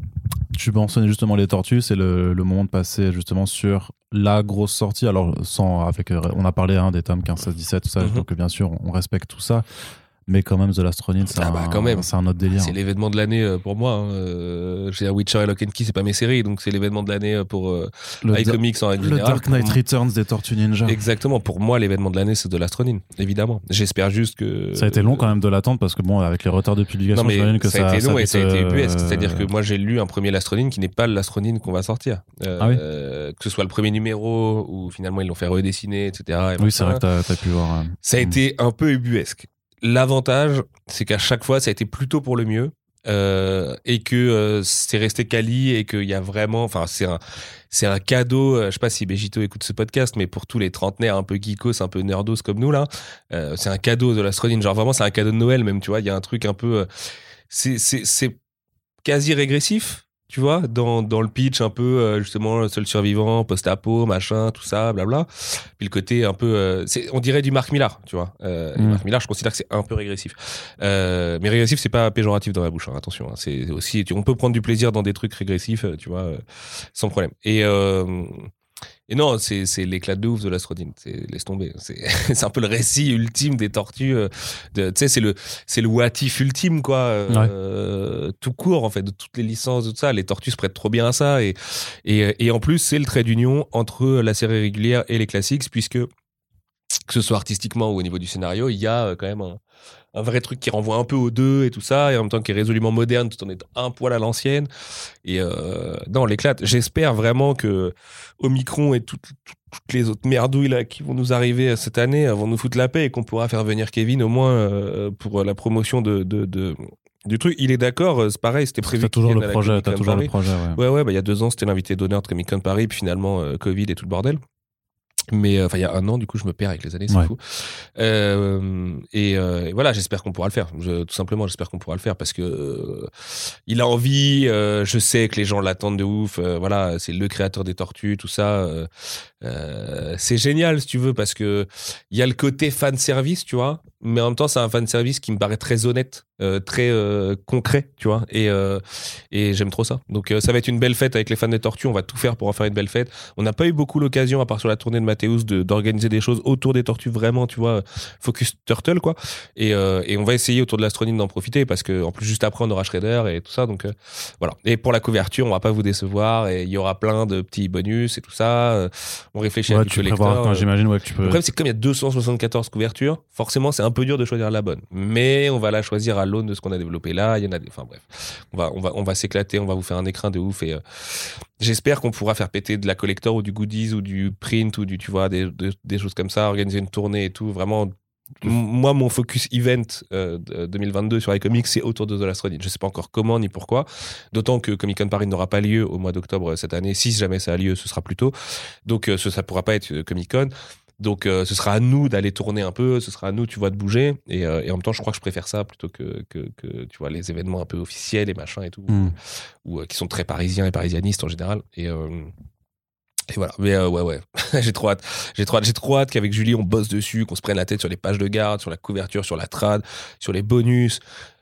A: Tu mentionnais justement les tortues, c'est le, le, moment de passer justement sur la grosse sortie. Alors sans avec, on a parlé hein, des tomes 15, 16, 17, tout ça.
B: Mhm.
A: Donc bien sûr, on respecte tout ça. Mais quand même, The Last Ronin, c'est
B: Ah bah,
A: un, autre délire.
B: C'est l'événement de l'année euh, pour moi. Hein. Euh, Witcher et Lock and Key, c'est pas mes séries, donc c'est l'événement de l'année euh, pour euh,
A: le,
B: iComics en
A: le. Dark Knight Returns des Tortues Ninja.
B: Exactement. Pour moi, l'événement de l'année, c'est de l'Astronin, évidemment. J'espère juste que.
A: Ça a été long quand même de l'attendre parce que bon, avec les retards de publication,
B: Non mais
A: que
B: ça, a été long et ça a été
A: euh,
B: ubuesque. C'est-à-dire que moi j'ai lu un premier Lastronine qui n'est pas l'Astronine qu'on va sortir.
A: Ah oui
B: que ce soit le premier numéro ou finalement ils l'ont fait redessiner, etc. et
A: Oui, c'est vrai que t'as as pu voir.
B: Ça a
A: Mm.
B: été un peu ubuesque. L'avantage, c'est qu'à chaque fois, ça a été plutôt pour le mieux. euh, et que euh, c'est resté quali et qu'il y a vraiment, enfin c'est un, c'est un cadeau. euh, je sais pas si Begito écoute ce podcast, mais pour tous les trentenaires un peu geekos, un peu nerdos comme nous là, euh, c'est un cadeau de l'astronine. Genre vraiment, c'est un cadeau de Noël même. Tu vois, il y a un truc un peu, euh, c'est c'est c'est quasi régressif. Tu vois, dans, dans le pitch, un peu, euh, justement, le seul survivant, post-apo, machin, tout ça, blabla. Puis le côté un peu. euh, c'est- on dirait du Marc Millar, tu vois. Euh, et
A: Mm.
B: Marc Millar, je considère que c'est un peu régressif. Euh, mais régressif, c'est pas péjoratif dans la bouche, hein, attention. hein. c'est aussi. tu- on peut prendre du plaisir dans des trucs régressifs, tu vois, sans problème. Et. Euh, et non, c'est c'est l'éclat de ouf de l'astrodine. C'est laisse tomber. C'est c'est un peu le récit ultime des tortues. euh, de- Tu sais, c'est le c'est le what if ultime quoi. euh, Tout court en fait de toutes les licences, de tout ça. Les tortues se prêtent trop bien à ça et et, et en plus c'est le trait d'union entre la série régulière et les classiques puisque que ce soit artistiquement ou au niveau du scénario, il y a euh, quand même un, un vrai truc qui renvoie un peu aux deux et tout ça, et en même temps qui est résolument moderne tout en étant un poil à l'ancienne. Et euh, non, l'éclate. J'espère vraiment que Omicron et toutes, toutes- toutes les autres merdouilles là qui vont nous arriver cette année euh, vont nous foutre la paix et qu'on pourra faire venir Kevin au moins euh, pour la promotion de, de, de- du truc. Il est d'accord, euh, c'est pareil, c'était prévu.
A: T'as toujours le projet,
B: Comic-Con
A: toujours le projet, ouais.
B: Ouais, ouais, bah, il y a deux ans, c'était l'invité d'honneur de Comic Con Paris, puis finalement, euh, Covid et tout le bordel. Mais euh, enfin, il y a un an, du coup, je me perds avec les années, c'est
A: Ouais.
B: fou. Euh, et, euh, et voilà, j'espère qu'on pourra le faire. Je- tout simplement, j'espère qu'on pourra le faire parce que euh, il a envie. euh, je sais que les gens l'attendent de ouf. euh, voilà, c'est le créateur des Tortues, tout ça. euh, euh, c'est génial, si tu veux, parce que il y a le côté fan service, tu vois. Mais en même temps, c'est un fan service qui me paraît très honnête, euh, très euh, concret, tu vois. Et, euh, et j'aime trop ça. Donc, ça va être une belle fête avec les fans des Tortues. On va tout faire pour en faire une belle fête. On n'a pas eu beaucoup l'occasion, à part sur la tournée de Mathéus, de- d'organiser des choses autour des tortues, vraiment, tu vois, focus turtle, quoi. Et, et on va essayer autour de l'astronine d'en profiter parce que, en plus, juste après, on aura Shredder et tout ça. Donc, voilà. Et pour la couverture, on va pas vous décevoir et il y aura plein de petits bonus et tout ça. On réfléchit à
A: Ouais,
B: du
A: tu
B: collector.
A: prévois, quand j'imagine, ouais, que tu peux.
B: le problème, c'est que comme il y a 274 couvertures, forcément, c'est un peu dur de choisir la bonne. Mais on va la choisir à l'aune de ce qu'on a développé là. Il y en a des. Enfin bref, on va, on va, on va s'éclater. On va vous faire un écrin de ouf. Et euh, j'espère qu'on pourra faire péter de la collector ou du goodies ou du print ou du, tu vois, des, de- des choses comme ça, organiser une tournée et tout. Vraiment. Moi, mon focus event euh, de- 2022 sur les comics, c'est autour de The Last. Je sais pas encore comment ni pourquoi. D'autant que Comic Con Paris n'aura pas lieu au mois d'octobre cette année. Si jamais ça a lieu, ce sera plus tôt. Donc, euh, ça pourra pas être Comic Con. Donc, euh, ce sera à nous d'aller tourner un peu, ce sera à nous, tu vois, de bouger. Et, euh, et en même temps, je crois que je préfère ça plutôt que, que, que, tu vois, les événements un peu officiels et machin et tout,
A: Hmm.
B: ou euh, qui sont très parisiens et parisianistes en général. Et, et voilà. Mais ouais, ouais, j'ai trop hâte. J'ai trop hâte. J'ai trop hâte qu'avec Julie, on bosse dessus, qu'on se prenne la tête sur les pages de garde, sur la couverture, sur la trad, sur les bonus.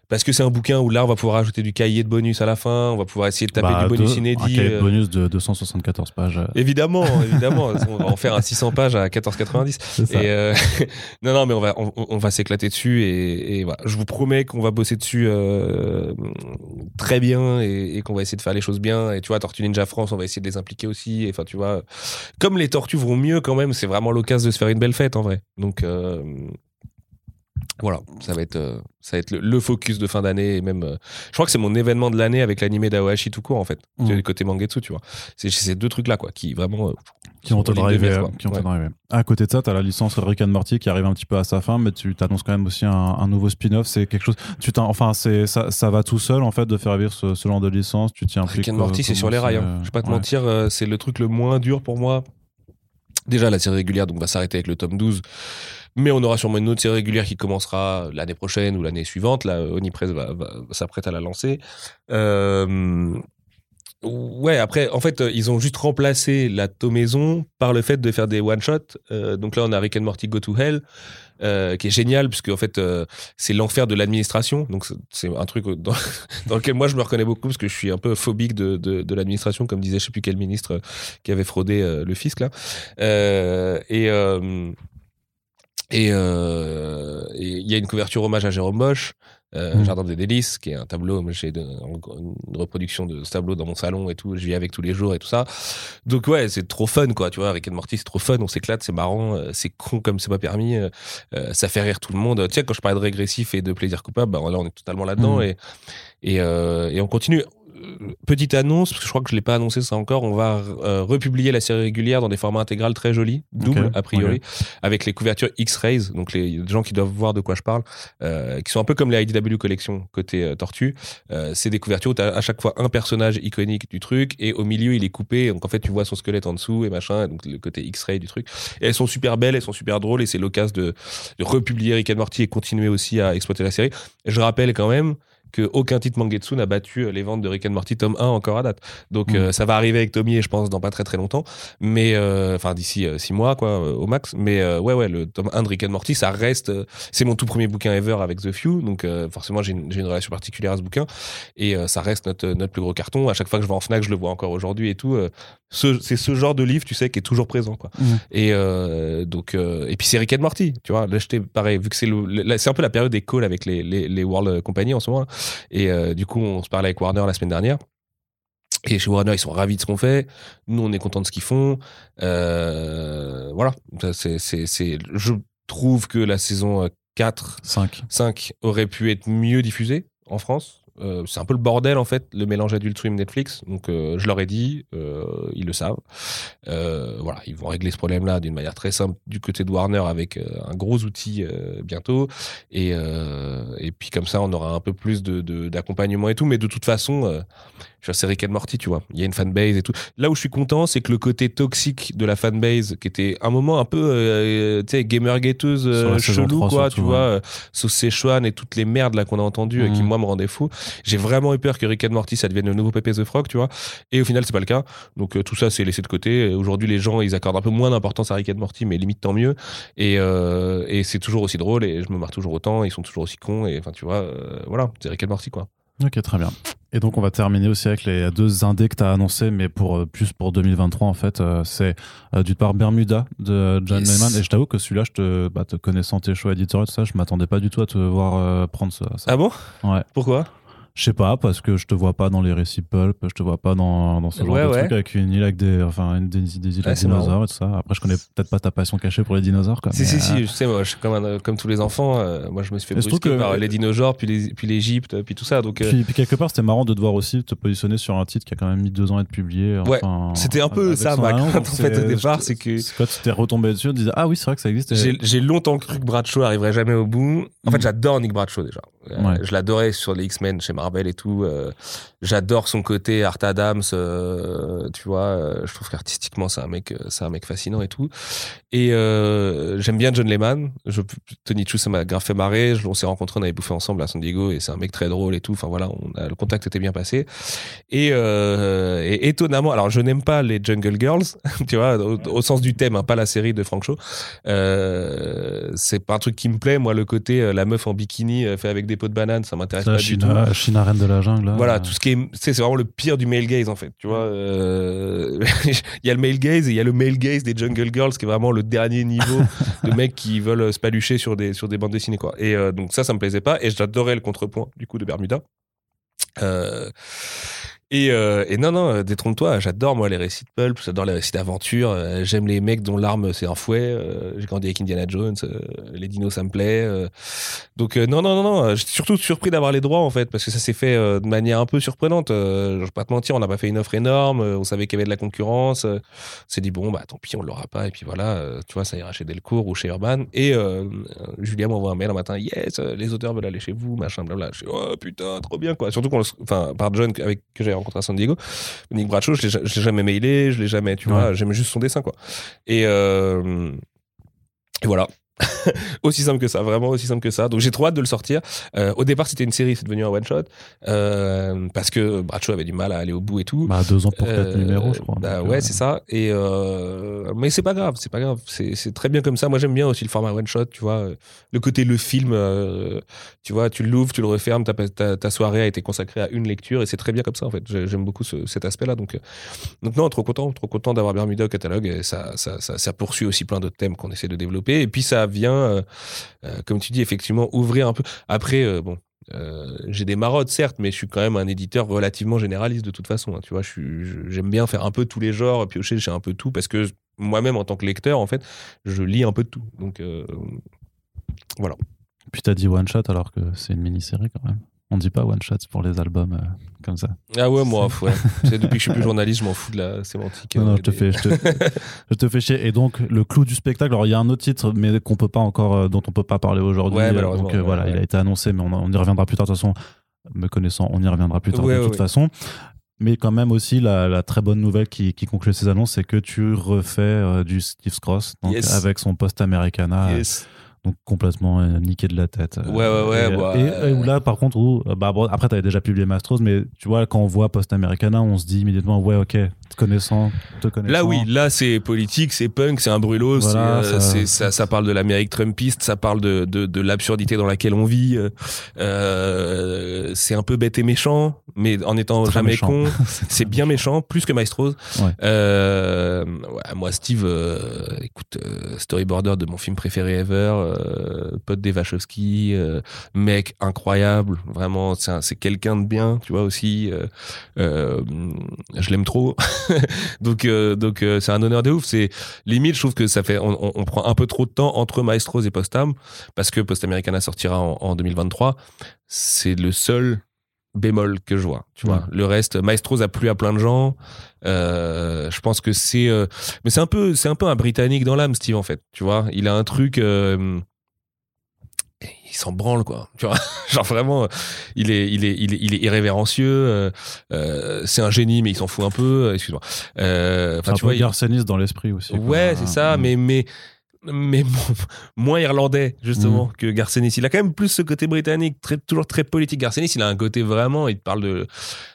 B: Parce que c'est un bouquin où là, on va pouvoir ajouter du cahier de bonus à la fin, on va pouvoir essayer de taper
A: Bah,
B: du bonus
A: deux- Un
B: inédit.
A: cahier de
B: euh,
A: bonus de 274 pages. euh,
B: Évidemment, évidemment, on va en faire un 600 pages à 14,90.
A: C'est ça.
B: Et euh, non, non, mais on va, on, on va s'éclater dessus et, et voilà. Je vous promets qu'on va bosser dessus euh, très bien et, et qu'on va essayer de faire les choses bien. Et tu vois, Tortue Ninja France, on va essayer de les impliquer aussi. Enfin, tu vois, comme les tortues vont mieux quand même, c'est vraiment l'occasion de se faire une belle fête en vrai. Donc euh, voilà, ça va être, euh, ça va être le, le focus de fin d'année et même. euh, je crois que c'est mon événement de l'année avec l'animé d'Aohashi tout court en fait,
A: Mhm.
B: du côté Mangetsu, tu vois. C'est ces deux trucs là quoi, qui vraiment. euh,
A: qui ont
B: en mire, quoi.
A: qui ont
B: Ouais.
A: À côté de ça, tu as la licence Rick and Morty qui arrive un petit peu à sa fin, mais tu t'annonces quand même aussi un, un nouveau spin-off. C'est quelque chose. Tu t'en- enfin, c'est ça, ça va tout seul en fait de faire vivre ce, ce genre de licence. Tu impliques.
B: Rick and Morty, c'est sur les rails. hein. Je vais pas te
A: ouais.
B: mentir, c'est le truc le moins dur pour moi. Déjà, la série régulière donc va s'arrêter avec le tome 12. Mais on aura sûrement une autre série régulière qui commencera l'année prochaine ou l'année suivante. Là, Onipress va, s'apprête à la lancer. Euh, Ouais, après, en fait, ils ont juste remplacé la tomaison par le fait de faire des one-shots. Euh, donc là, on a Rick and Morty Go to Hell, euh, qui est génial, puisque en fait, c'est l'enfer de l'administration. Donc c'est- un truc dans, lequel moi, je me reconnais beaucoup, parce que je suis un peu phobique de, l'administration, comme disait je sais plus quel ministre qui avait fraudé le fisc, là. Euh, et... euh, et euh, il y a une couverture hommage à Jérôme Bosch, euh,
A: Mm.
B: Jardin des délices, qui est un tableau. moi, J'ai une reproduction de ce tableau dans mon salon et tout. Je vis avec tous les jours et tout ça. Donc ouais, c'est trop fun quoi. Tu vois, Rick and Morty, c'est trop fun. On s'éclate, c'est marrant, euh, c'est con comme c'est pas permis. euh, ça fait rire tout le monde. Tu sais, quand je parlais de régressif et de plaisir coupable, bah, là on est totalement là-dedans
A: Mhm.
B: et et, et on continue. Euh, Petite annonce, parce que je crois que je l'ai pas annoncé ça encore, on va euh, republier la série régulière dans des formats intégrales très jolis, double a priori, avec les couvertures X-Rays, donc les gens qui doivent voir de quoi je parle, euh, qui sont un peu comme les IDW Collection côté Tortue. C'est des couvertures où tu as à chaque fois un personnage iconique du truc et au milieu il est coupé, donc en fait tu vois son squelette en dessous et machin, donc le côté X-Ray du truc. Et elles sont super belles, elles sont super drôles et c'est l'occasion de, de republier Rick and Morty et continuer aussi à exploiter la série. Je rappelle quand même que aucun titre Mangetsu n'a battu euh, les ventes de Rick and Morty tome 1 encore à date. Donc
A: Mm.
B: euh, ça va arriver avec Tommy et je pense dans pas très très longtemps, mais euh, enfin d'ici 6 mois quoi au max. Mais euh, ouais ouais le tome 1 de Rick and Morty ça reste c'est mon tout premier bouquin ever avec The Few donc forcément j'ai une, relation particulière à ce bouquin et ça reste notre notre plus gros carton. À chaque fois que je vais en Fnac je le vois encore aujourd'hui et tout. ce- c'est ce genre de livre tu sais qui est toujours présent quoi.
A: Mhm.
B: Et donc et puis c'est Rick and Morty tu vois l'acheter pareil vu que c'est c'est un peu la période des calls avec les les, les World Company en ce moment et euh, du coup, on se parlait avec Warner la semaine dernière. Et chez Warner, ils sont ravis de ce qu'on fait. Nous, on est contents de ce qu'ils font. Euh, voilà. C'est, c'est, c'est, je trouve que la saison 4,
A: 5.
B: 5 aurait pu être mieux diffusée en France. Euh, c'est un peu le bordel en fait, le mélange Adult Swim Netflix. Donc euh, je leur ai dit, euh, ils le savent. Voilà, ils vont régler ce problème-là d'une manière très simple du côté de Warner avec un gros outil bientôt. Et, et puis comme ça, on aura un peu plus de, de- d'accompagnement et tout. Mais de toute façon, je suis Rick and Morty, tu vois. Il y a une fanbase et tout. Là où je suis content, c'est que le côté toxique de la fanbase, qui était un moment un peu, tu sais, gamer guetteuse chelou,
A: 3
B: quoi, tu vois, Sauce Szechuan et toutes les merdes là qu'on a entendues, euh, qui
A: Mhm.
B: moi me rendaient fou. J'ai vraiment eu peur que Rick and Morty ça devienne le nouveau Pepe the Frog, tu vois. Et au final, c'est pas le cas. Donc euh, tout ça, c'est laissé de côté. Aujourd'hui, les gens, ils accordent un peu moins d'importance à Rick and Morty, mais limite tant mieux. Et, euh, et c'est toujours aussi drôle et je me marre toujours autant. Ils sont toujours aussi cons. Et enfin, tu vois, euh, voilà, c'est Rick and Morty, quoi.
A: Ok, très bien. Et donc, on va terminer aussi avec les deux indés que tu as annoncés, mais pour, plus pour 2023, en fait. Euh, c'est euh, d'une part Bermuda de John
B: Yes.
A: Layman. Et je t'avoue que celui-là, je te, bah, te connaissant tes choix éditoriaux, tout ça, je m'attendais pas du tout à te voir euh, prendre ça. ça.
B: Ah bon?
A: Ouais.
B: Pourquoi?
A: Je sais pas, parce que je te vois pas dans les récits pulp, je te vois pas dans, dans ce genre
B: Ouais,
A: de
B: ouais.
A: truc avec une île avec des, enfin, une, des, des îles
B: Ouais,
A: avec
B: c'est
A: dinosaures et tout ça. Après, je connais peut-être pas ta passion cachée pour les dinosaures, quoi.
B: Si,
A: mais,
B: si,
A: euh,
B: si, je sais, moi, je suis comme, un- comme tous les enfants. euh, moi, je me suis fait brusquer
A: que-
B: par les dinosaures, puis les- puis l'Égypte, puis tout ça. Donc, euh,
A: Puis, puis quelque part, c'était marrant de te voir aussi te positionner sur un titre qui a quand même mis deux ans à être publié.
B: Ouais,
A: enfin,
B: c'était un peu ça, ma crainte, en fait, au départ, c'est que-
A: C'est quoi, tu t'es retombé dessus, tu disais, ah oui, c'est vrai que ça existe. et-
B: J'ai longtemps cru que Bradshaw arriverait jamais au bout. En fait,
A: Mm.
B: j'adore Nick Bradshaw déjà. Euh. Je l'adorais sur les X-Men chez Marvel et tout. Euh, j'adore son côté Art Adams. euh, tu vois, euh, je trouve qu'artistiquement c'est un mec, c'est un mec fascinant et tout. Et j'aime bien John Lehman. Je, Tony Chu, ça m'a grave fait marrer. Je- On s'est rencontrés, on avait bouffé ensemble à San Diego et c'est un mec très drôle et tout. Enfin voilà, on a, le contact était bien passé. Et, et étonnamment, alors je n'aime pas les Jungle Girls, tu vois, au, au sens du thème, hein, pas la série de Frank. Euh, c'est pas un truc qui me plaît. Moi, le côté euh, la meuf en bikini euh, fait avec des pots de banane, ça m'intéresse pas du tout.
A: China, reine de la jungle. là.
B: Voilà, tout ce qui est, c'est c'est vraiment le pire du male gaze en fait, tu vois. euh, Il y a le male gaze et il y a le male gaze des Jungle Girls qui est vraiment le dernier niveau de mecs qui veulent se palucher sur des sur des bandes dessinées quoi. Et euh, donc ça, ça me plaisait pas et j'adorais le contrepoint du coup de Bermuda. Euh, et, euh, et non, non, euh, détrompe-toi, j'adore moi les récits de pulp, j'adore les récits d'aventure, euh, j'aime les mecs dont l'arme c'est un fouet, j'ai grandi avec Indiana Jones, les dinos ça me plaît. donc non, non, non, non, j'étais surtout surpris d'avoir les droits en fait, parce que ça s'est fait de manière un peu surprenante. Je vais pas te mentir, on n'a pas fait une offre énorme, on savait qu'il y avait de la concurrence, on s'est dit bon, bah tant pis, on l'aura pas, et puis voilà, tu vois, ça ira chez Delcourt ou chez Urban. Et Julien m'envoie un mail un matin, yes, les auteurs veulent aller chez vous, machin, blabla. Je suis, oh putain, trop bien quoi. Surtout qu'on, enfin, par John avec, que j'ai rencontré à San Diego, Nick Bradshaw, je l'ai jamais mailé, je l'ai jamais, tu
A: Ouais.
B: vois, j'aime juste son dessin quoi. Et, euh, et voilà. aussi simple que ça, vraiment aussi simple que ça. Donc j'ai trop hâte de le sortir. Euh, au départ, c'était une série, c'est devenu un one shot euh, parce que Bradshaw avait du mal à aller au bout et tout.
A: Bah, deux ans pour quatre
B: Euh,
A: numéros, je crois.
B: Bah ouais, c'est ça. Et mais c'est pas grave, c'est pas grave. C'est très bien comme ça. Moi, j'aime bien aussi le format one shot. Tu vois, le côté le film. tu vois, tu l'ouvres, tu le refermes. Ta, ta, ta soirée a été consacrée à une lecture et c'est très bien comme ça en fait. J'ai- J'aime beaucoup ce- cet aspect-là. Donc, donc non, trop content, trop content d'avoir Bermuda au catalogue. Et ça, ça, ça, ça poursuit aussi plein d'autres thèmes qu'on essaie de développer. Et puis ça vient, euh, euh, comme tu dis, effectivement ouvrir un peu. Après, euh, bon. j'ai des marottes certes mais je suis quand même un éditeur relativement généraliste de toute façon hein, tu vois j'aime bien faire un peu tous les genres piocher chez un peu tout parce que moi-même en tant que lecteur en fait je lis un peu de tout donc voilà
A: Puis t'as dit one shot alors que c'est une mini-série quand même. On dit pas one shot pour les albums euh, comme ça.
B: ah ouais moi ouais depuis que je suis plus journaliste je m'en fous de la sémantique
A: Non, non,
B: euh,
A: je te,
B: des-
A: fais, je, te, je te fais chier. Et donc, le clou du spectacle, alors il y a un autre titre, mais qu'on peut pas encore, euh, dont on peut pas parler aujourd'hui.
B: Ouais,
A: Donc
B: ouais,
A: voilà, il a été annoncé, mais on, on y reviendra plus tard. De toute façon, me connaissant, on y reviendra plus tard de toute façon. Mais quand même aussi, la, la très bonne nouvelle qui, qui conclut ces annonces, c'est que tu refais euh, du Steve Cross donc
B: Yes.
A: avec son post Americana, euh,
B: Yes.
A: Donc complètement euh, niqué de la tête. euh,
B: Ouais, ouais, ouais,
A: Et,
B: bah,
A: et- et où là, par contre, où, euh, bah, bon, après, t'avais déjà publié Mastros, mais tu vois, quand on voit post Americana, on se dit immédiatement, ouais, ok, te connaissant, te connaissant.
B: Là, oui, là, c'est politique, c'est punk, c'est un brûlot,
A: Voilà,
B: euh,
A: ça-
B: ça, ça parle de l'Amérique trumpiste, ça parle de, de, de l'absurdité dans laquelle on vit. euh, c'est un peu bête et méchant, mais en étant
A: Très
B: jamais
A: méchant.
B: con. C'est bien méchant, plus que Maestros.
A: Ouais.
B: Ouais, moi, Steve, écoute, storyboarder de mon film préféré ever, euh, pote des Wachowski, euh, mec incroyable, vraiment, c'est, un- c'est quelqu'un de bien, tu vois aussi. euh, euh, je l'aime trop. donc, donc c'est un honneur de ouf. C'est limite, je trouve que ça fait, on, prend un peu trop de temps entre Maestros et Postam parce que Post Americana sortira en 2023. C'est le seul bémol que je vois. Tu vois, le reste, Maestros a plu à plein de gens. Euh, je pense que c'est, euh, mais c'est un peu, c'est un peu un Britannique dans l'âme, Steve en fait. Tu vois, il a un truc. euh, il s'en branle quoi tu vois genre vraiment il est il est il est, il est irrévérencieux euh, euh, c'est un génie mais il s'en fout un peu euh, excuse-moi euh,
A: un
B: tu
A: peu
B: vois il-
A: garçonniste dans l'esprit aussi.
B: Ouais, c'est ça, mais mais mais mo- moins irlandais
A: Mm.
B: justement que Garcenis. Il a quand même plus ce côté britannique, très, toujours très politique. Garcenis, il a un côté vraiment, il te parle de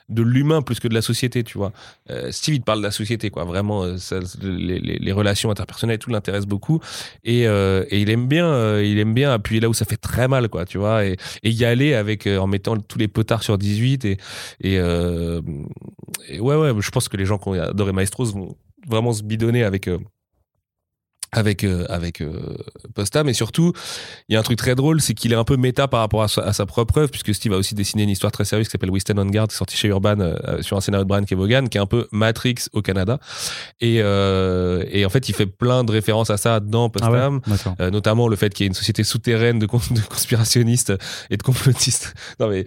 B: de l'humain plus que de la société, tu vois. Euh, Steve, il te parle de la société, quoi. Vraiment, euh, ça, les, les- les relations interpersonnelles, et tout l'intéresse beaucoup, et, euh, et il aime bien, euh, il aime bien appuyer là où ça fait très mal, quoi, tu vois, et, et y aller avec en mettant tous les potards sur 18 et et, et ouais, ouais, je pense que les gens qui ont adoré Maestros vont vraiment se bidonner avec. Euh, avec euh, avec euh, Postam et surtout il y a un truc très drôle c'est qu'il est un peu méta par rapport à sa, à sa propre œuvre puisque Steve a aussi dessiné une histoire très sérieuse qui s'appelle Stand on Guard qui est sortie chez Urban euh, sur un scénario de Brian Kevogan qui est un peu Matrix au Canada et euh, et en fait il fait plein de références à ça dans
A: Ah ouais,
B: Postam euh, notamment le fait qu'il y ait une société souterraine de, cons- de conspirationnistes et de complotistes. Non mais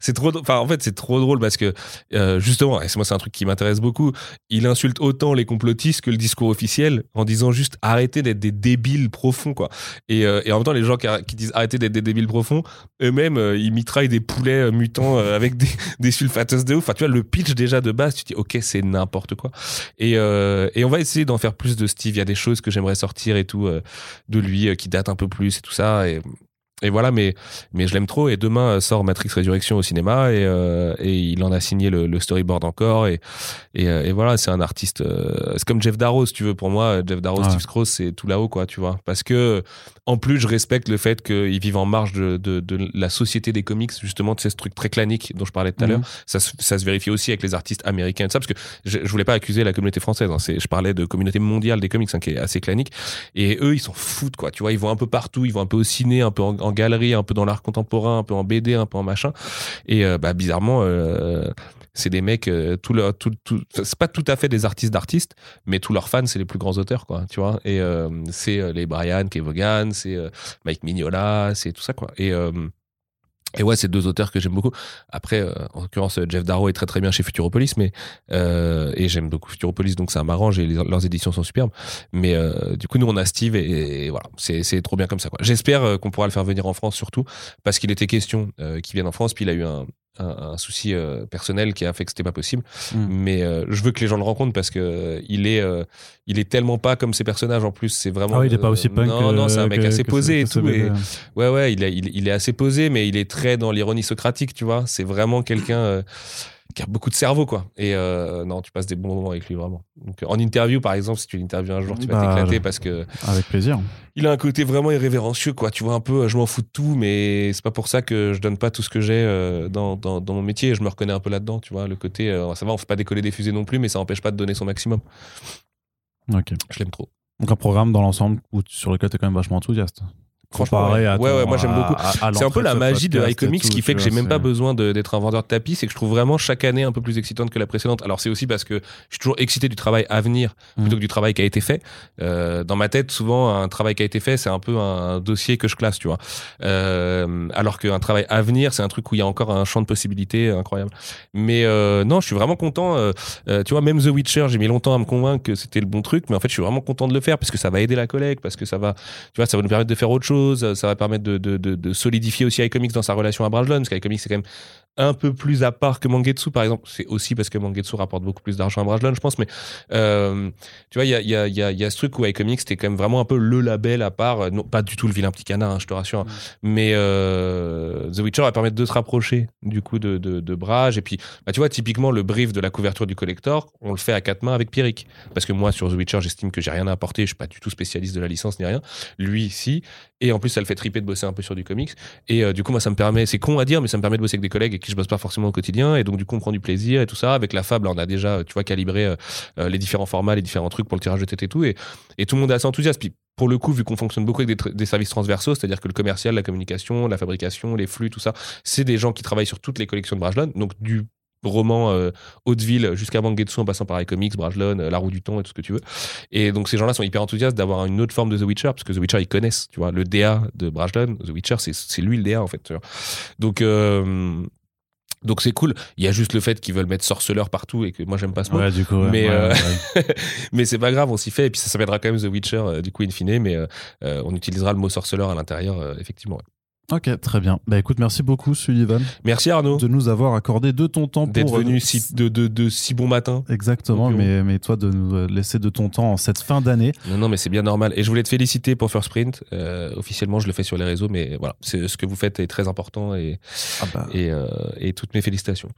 B: c'est trop, enfin en fait c'est trop drôle parce que euh, justement, et c'est- moi c'est un truc qui m'intéresse beaucoup. Il insulte autant les complotistes que le discours officiel en disant juste arrêtez d'être des débiles profonds quoi. Et, euh, et en même temps les gens qui, disent arrêtez d'être des débiles profonds, eux-mêmes euh, ils mitraillent des poulets euh, mutants avec des, des sulfateuses de ouf. Enfin tu vois le pitch déjà de base, tu te dis ok c'est n'importe quoi. Et, et on va essayer d'en faire plus de Steve. Il y a des choses que j'aimerais sortir et tout de lui qui datent un peu plus et tout ça. Et, et voilà, mais, mais je l'aime trop. Et demain euh, sort Matrix Résurrection au cinéma et, euh, et il en a signé le, le storyboard encore. Et, et, euh, et voilà, c'est un artiste. euh, c'est comme Jeff Darrow, si tu veux. Pour moi, Jeff Darrow,
A: Ouais.
B: Steve Scrooge, c'est tout là-haut, quoi, tu vois. Parce que, en plus, je respecte le fait qu'ils vivent en marge de, de, de la société des comics, justement, de ces trucs très claniques dont je parlais tout à
A: Mhm.
B: l'heure. Ça, se- ça se vérifie aussi avec les artistes américains et tout ça, parce que je, je voulais pas accuser la communauté française. Hein, c'est, je parlais de communauté mondiale des comics, hein, qui est assez clanique. Et eux, ils s'en foutent, quoi. Tu vois, ils vont un peu partout, ils vont un peu au ciné, un peu en, en galerie, un peu dans l'art contemporain, un peu en BD, un peu en machin. Et euh, bah, bizarrement, euh, c'est des mecs, euh, tout leur, tout, tout, c'est pas tout à fait des artistes d'artistes, mais tous leurs fans, c'est les plus grands auteurs, quoi. Tu vois. Et euh, c'est euh, les Brian Kevogan, c'est euh, Mike Mignola, c'est tout ça, quoi. Et euh, et ouais, c'est deux auteurs que j'aime beaucoup. Après, euh, en l'occurrence, Jeff Darrow est très très bien chez Futuropolis, mais euh, et j'aime beaucoup Futuropolis, donc ça m'arrange et leurs éditions sont superbes. Mais euh, du coup, nous on a Steve et, et voilà, c'est trop bien comme ça. J'espère qu'on pourra le faire venir en France surtout parce qu'il était question qu'il vienne en France. Puis il a eu un un, un souci euh, personnel qui a fait que c'était pas possible.
A: Mm.
B: Mais euh, je veux que les gens le rencontrent parce que euh, il est, euh, il est tellement pas comme ses personnages en plus. C'est vraiment.
A: Ah oui, il est pas
B: euh,
A: aussi punk.
B: Non, non, c'est un
A: euh,
B: mec
A: que-
B: assez
A: que
B: posé et tout. Et,
A: bébé.
B: ouais, ouais, il est, il, il est assez posé, mais il est très dans l'ironie socratique, tu vois. C'est vraiment quelqu'un euh, qui a beaucoup de cerveau, quoi. Et euh, non, tu passes des bons moments avec lui, vraiment. Donc, en interview, par exemple, si tu l'interviews un jour, tu vas
A: Bah,
B: t'éclater parce que
A: Avec plaisir.
B: il a un côté vraiment irrévérencieux, quoi. Tu vois, un peu, euh, je m'en fous de tout, mais c'est pas pour ça que je donne pas tout ce que j'ai euh, dans, dans, dans mon métier. Je me reconnais un peu là-dedans, tu vois. Le côté, euh, ça va, on fait pas décoller des fusées non plus, mais ça empêche pas de donner son maximum.
A: Ok.
B: Je l'aime trop.
A: Donc un programme dans l'ensemble sur lequel tu es quand même vachement enthousiaste.
B: Franchement, ouais.
A: à
B: Ouais,
A: ton-
B: ouais, moi, j'aime beaucoup. C'est un peu la magie de iComics
A: tout,
B: qui fait que j'ai même pas besoin d'être un vendeur de tapis, c'est que je trouve vraiment chaque année un peu plus excitante que la précédente. Alors c'est aussi parce que je suis toujours excité du travail à venir plutôt
A: Mhm.
B: que du travail qui a été fait. Euh, dans ma tête, souvent un travail qui a été fait, c'est un peu un dossier que je classe, tu vois. Euh, alors qu'un travail à venir, c'est un truc où il y a encore un champ de possibilités incroyable. Mais euh, non, je suis vraiment content. tu vois, même The Witcher, j'ai mis longtemps à me convaincre que c'était le bon truc, mais en fait, je suis vraiment content de le faire parce que ça va aider la collègue, parce que ça va, tu vois, ça va nous permettre de faire autre chose, ça va permettre de, de, de, de solidifier aussi iComics dans sa relation à Brajlon, parce qu'iComics c'est quand même un peu plus à part que Mangetsu, par exemple. C'est aussi parce que Mangetsu rapporte beaucoup plus d'argent à Brajlon, je pense, mais euh, tu vois, il y a, y, a, y, a, y a ce truc où iComics c'était quand même vraiment un peu le label à part, euh, non pas du tout le vilain petit canard, hein, je te rassure,
A: Mm.
B: mais euh, The Witcher va permettre de se rapprocher du coup de, de, de Brage, et puis bah, tu vois, typiquement le brief de la couverture du collector, on le fait à quatre mains avec Pierrick, parce que moi sur The Witcher j'estime que j'ai rien à apporter, je suis pas du tout spécialiste de la licence ni rien, lui si, et en plus ça le fait triper de bosser un peu sur du comics, et euh, du coup moi ça me permet, c'est con à dire, mais ça me permet de bosser avec des collègues avec qui je bosse pas forcément au quotidien, et donc du coup on prend du plaisir et tout ça, avec la fable on a déjà, tu vois, calibré euh, euh, les différents formats, les différents trucs pour le tirage de tête et tout, et, et tout le monde est assez enthousiaste, puis pour le coup, vu qu'on fonctionne beaucoup avec des, services transversaux, c'est-à-dire que le commercial, la communication, la fabrication, les flux, tout ça, c'est des gens qui travaillent sur toutes les collections de Brajlon, donc du roman euh, Hauteville jusqu'à Mangetsu en passant par iComics, Brajlon, euh, La Roue du Temps et tout ce que tu veux. Et donc ces gens-là sont hyper enthousiastes d'avoir une autre forme de The Witcher, parce que The Witcher, ils connaissent, tu vois, le DA de Brajlon, The Witcher, c'est- lui le DA en fait. tu vois. Donc... euh, donc c'est cool. Il y a juste le fait qu'ils veulent mettre sorceleur partout et que moi j'aime pas ce mot.
A: Ouais, du coup. ouais,
B: Mais,
A: ouais,
B: euh, mais c'est pas grave, on s'y fait. Et puis ça s'appellera quand même The Witcher, euh, du coup, in fine. Mais euh, on utilisera le mot sorceleur à l'intérieur, effectivement.
A: Ok, très bien. Bah écoute, merci beaucoup Sullivan
B: Merci Arnaud
A: de nous avoir accordé de ton temps
B: d'être
A: pour
B: venu
A: euh,
B: si, de, de, de si bon matin.
A: Exactement, mais, mais toi de nous euh, laisser de ton temps en cette fin d'année.
B: Non, non, mais c'est bien normal. Et je voulais te féliciter pour First Print. Euh, officiellement, je le fais sur les réseaux, mais voilà, c'est ce que vous faites est très important et,
A: Ah bah,
B: et, euh, et toutes mes félicitations.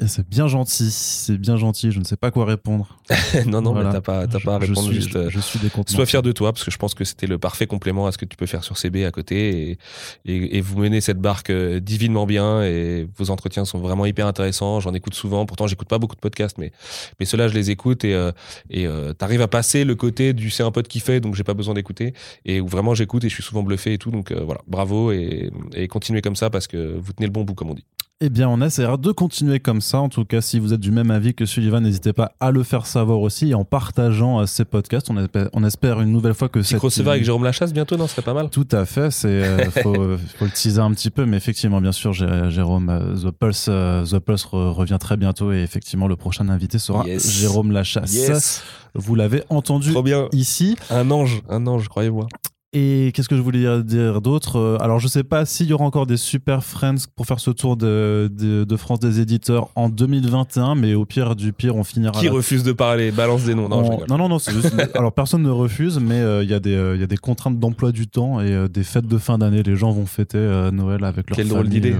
A: et c'est bien gentil, c'est bien gentil, je ne sais pas quoi répondre.
B: non, non,
A: Voilà.
B: mais t'as pas, t'as
A: Je-
B: pas à
A: je
B: répondre.
A: suis-
B: juste, euh,
A: je, je suis.
B: Sois fier de toi parce que je pense que c'était le parfait complément à ce que tu peux faire sur CB à côté et, et, et vous menez cette barque euh, divinement bien et vos entretiens sont vraiment hyper intéressants. J'en écoute souvent. Pourtant, j'écoute pas beaucoup de podcasts, mais mais ceux-là, je les écoute et euh, et euh, t'arrives à passer le côté du c'est un pote qui fait donc j'ai pas besoin d'écouter et où vraiment j'écoute et je suis souvent bluffé et tout. Donc voilà, bravo et, et continuez comme ça parce que vous tenez le bon bout comme on dit.
A: Eh bien, on essaiera de continuer comme ça. En tout cas, si vous êtes du même avis que Sullivan, n'hésitez pas à le faire savoir aussi en partageant euh, ces podcasts. On espère, on espère une nouvelle fois que
B: Petit
A: cette
B: crossover avec Jérôme Lachasse bientôt, non, ce serait pas mal.
A: Tout à fait, c'est euh, faut, faut le teaser un petit peu, mais effectivement, bien sûr, Jé- Jérôme, euh, The Pulse, euh, The Pulse re- revient très bientôt et effectivement, le prochain invité sera
B: Yes.
A: Jérôme Lachasse.
B: Yes,
A: Vous l'avez entendu
B: trop bien.
A: ici.
B: Un ange, un ange, croyez-moi.
A: Et qu'est-ce que je voulais dire, d'autre Euh, Alors, je sais pas s'il y aura encore des Super Friends pour faire ce tour de, de, de France des éditeurs en 2021, mais au pire du pire, on finira.
B: Qui refuse de parler? Balance des noms. Non,
A: on- non, non, non, juste- Alors, personne ne refuse, mais euh, il y, a des, euh, il y a des contraintes d'emploi du temps et euh, des fêtes de fin d'année. Les gens vont fêter Noël avec leur
B: Quelle drôle d'idée.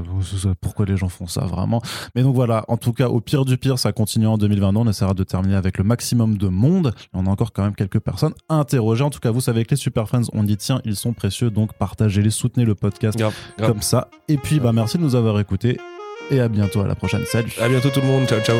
A: Pourquoi les gens font ça, vraiment? Mais donc voilà, en tout cas, au pire du pire, ça continue en 2022. On essaiera de terminer avec le maximum de monde. On a encore quand même quelques personnes à interroger. En tout cas, vous savez que les Super Friends, on dit tiens, ils sont précieux, donc partagez-les, soutenez le podcast
B: Grave, grave.
A: comme ça. Et puis, bah, merci de nous avoir écoutés et à bientôt à la prochaine. Salut
B: À bientôt tout le monde. Ciao, ciao.